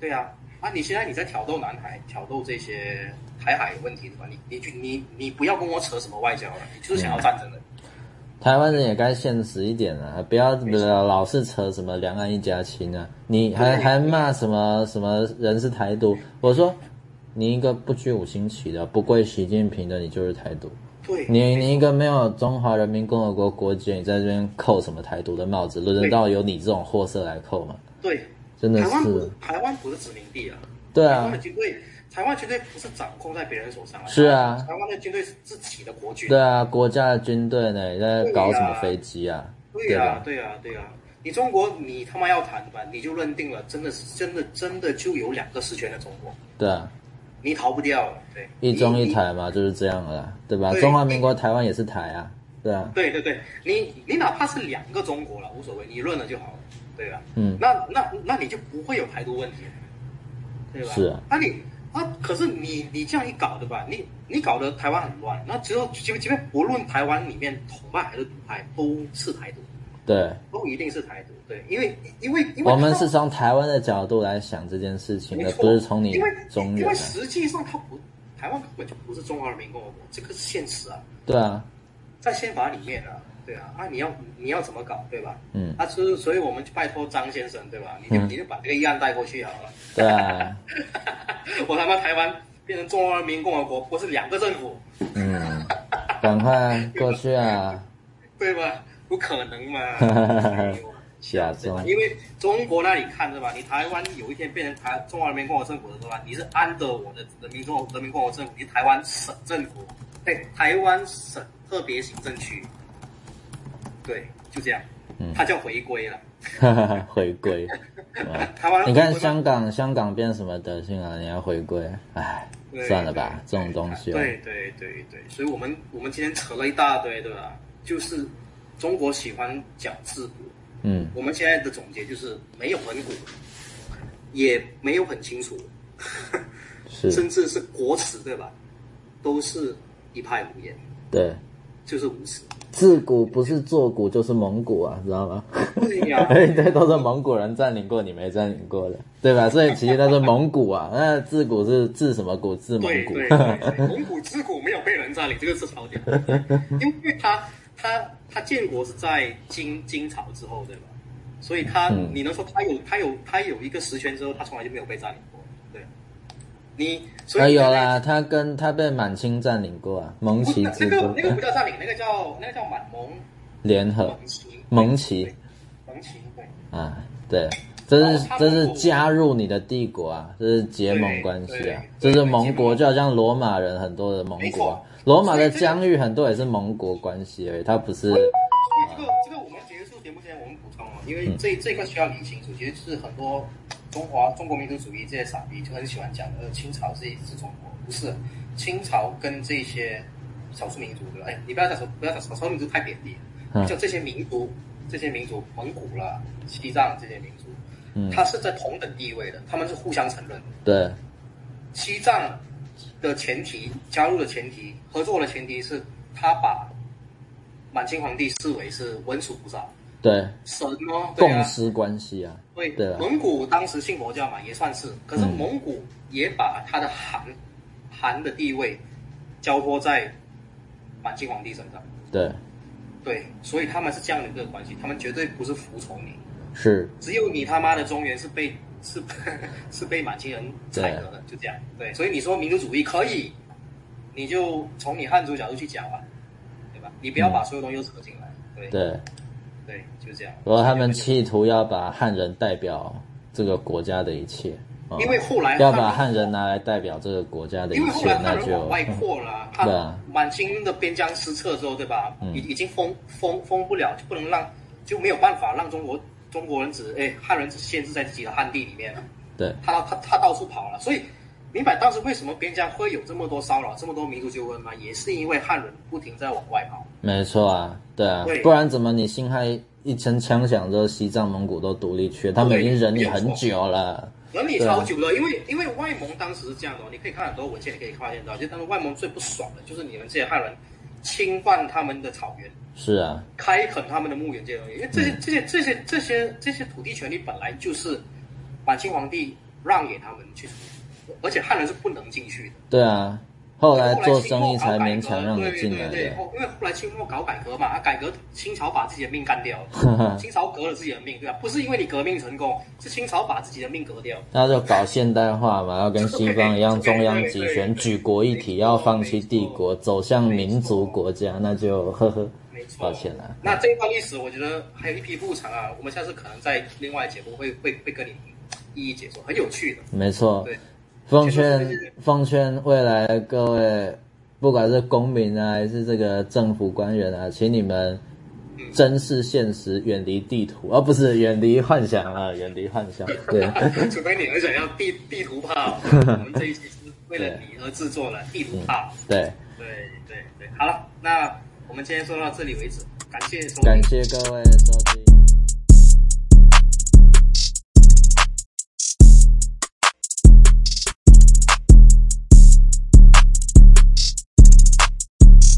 对啊。啊，你现在你在挑逗南海，挑逗这些。台海有问题的吧？你你去你你不要跟我扯什么外交了，你就是想要战争的。嗯、台湾人也该现实一点了，不要老是扯什么两岸一家亲啊！你还还骂什么什么人是台独？我说你一个不举五星旗的、不跪习近平的，你就是台独。对，你你一个没有中华人民共和国国籍，你在这边扣什么台独的帽子？轮得到有你这种货色来扣吗？对，真的是。台湾台湾不是殖民地啊。对啊。台湾的军队台湾军队不是掌控在别人手上啊！是啊，台湾的军队是自己的国军。对啊，国家的军队呢？你在搞什么飞机啊？对啊，对啊，对啊！你中国，你他妈要谈吧？你就认定了，真的是真的真的就有两个实权的中国。对啊，你逃不掉。对，一中一台嘛，就是这样了，对吧？中华民国台湾也是台啊，对啊。对对对，你你哪怕是两个中国了，无所谓，你认了就好了，对吧？嗯，那那那你就不会有台独问题了，对吧？是啊，那你。啊！可是你你这样一搞对吧？你你搞得台湾很乱。那只有即即便不论台湾里面统派还是独派，都是台独。对，都一定是台独。对，因为因为因为我们是从台湾的角度来想这件事情的，不是从你中原。因为实际上它不，台湾根本就不是中华人民共和国，这个是现实啊。对啊，在宪法里面啊。对啊，啊，你要你要怎么搞，对吧？嗯，啊，所以，所以我们就拜托张先生，对吧？你就、嗯、你就把这个议案带过去好了。对啊，<laughs> 我他妈台湾变成中华人民共和国，不是两个政府。嗯，赶快过去啊，<laughs> 对吧？不可能嘛，<laughs> 假装。因为中国那里看着吧，你台湾有一天变成台中华人民共和国政府的时候，你是安得我的人民共人民共和国政府，你是台湾省政府，对，台湾省特别行政区。对，就这样，嗯，它叫回归了，<laughs> 回归，<laughs> 台湾，你看香港，香港变什么德性啊？你要回归，哎，算了吧，这种东西。对对对对，所以我们我们今天扯了一大堆，对吧？就是中国喜欢讲自古，嗯，我们现在的总结就是没有很古，也没有很清楚，是，<laughs> 甚至是国耻，对吧？都是一派胡言，对，就是无耻。自古不是做古就是蒙古啊，知道吗？对呀，<laughs> 对，都是蒙古人占领过你没占领过的，对吧？所以其实他是蒙古啊，<laughs> 那自古是自什么古？自蒙古。对对对，蒙古自古没有被人占领，这个是槽点。因为他他他建国是在金金朝之后，对吧？所以他、嗯、你能说他有他有他有一个实权之后，他从来就没有被占领过。对。你所以、啊、有啦，他跟他被满清占领过啊，蒙旗之那个那个不叫占领，那个叫那个叫满蒙。联合蒙旗蒙旗对啊对，这是这是加入你的帝国啊，这是结盟关系啊，这是盟国，就好像罗马人很多的盟国，罗马的疆域很多也是盟国关系而已，它不是。所以这个这个我们结束节目前我们补充啊，因为这这一块需要理清楚，其实是很多。中华中国民族主义这些傻逼就很喜欢讲，呃，清朝是一支中国，不是清朝跟这些少数民族对吧？哎，你不要讲少不要讲少数民族太贬低，就这些民族，这些民族，蒙古啦、西藏这些民族，嗯，它是在同等地位的，他们是互相承认的。对，西藏的前提，加入的前提，合作的前提是他把满清皇帝视为是文殊菩萨，对，神哦，共师关系啊，对，对啊，蒙古当时信佛教嘛，也算是，可是蒙古也把他的汗，汗的地位交托在满清皇帝身上，对，对，所以他们是这样的一个关系，他们绝对不是服从你，是，只有你他妈的中原是被是 <laughs> 是被满清人采得的，就这样，对，所以你说民族主义可以，你就从你汉族角度去讲啊。你不要把所有东西都扯进来，对对对，就这样。不过他们企图要把汉人代表这个国家的一切，因为后来要把汉人拿来代表这个国家的一切，那就往外扩了。<laughs> 对啊，满清的边疆失策之后，对吧？已已经封封封不了，就不能让就没有办法让中国中国人只哎汉人只限制在自己的汉地里面了。对，他他他到处跑了，所以。明白当时为什么边疆会有这么多骚扰、这么多民族纠纷吗？也是因为汉人不停在往外跑。没错啊，对啊，对，不然怎么你辛亥一声枪响之后，西藏、蒙古都独立去了？他们已经忍你很久了，忍你超久了。啊、因为因为外蒙当时是这样的，你可以看很多文献，你可以发现到，就当时外蒙最不爽的就是你们这些汉人侵犯他们的草原，是啊，开垦他们的牧园这些东西，因为这些、嗯、这些这些这些这些土地权利本来就是满清皇帝让给他们去。而且汉人是不能进去的。对啊，后来做生意才勉强让你进来的。对对对，因为后来清末搞改革嘛，啊，改革清朝把自己的命干掉 <laughs> 了，清朝革了自己的命，对吧？不是因为你革命成功，是清朝把自己的命革掉。那就搞现代化嘛，要跟西方一样中央集权，举国一体，要放弃帝国，走向民族国家，那就呵呵，没错，抱歉了。那这一段历史，我觉得还有一匹布长啊，我们下次可能在另外节目会会会跟你一一解说，很有趣的。没错。对。奉劝奉劝未来各位，不管是公民啊，还是这个政府官员啊，请你们珍视现实，远离地图，而、哦、不是远离幻想啊，远离幻想。<laughs> 对，除非你很想要地地图炮，<laughs> 我们这一期是为了你而制作了地图炮。对对对对，好了，那我们今天说到这里为止，感谢收听，感谢各位收听。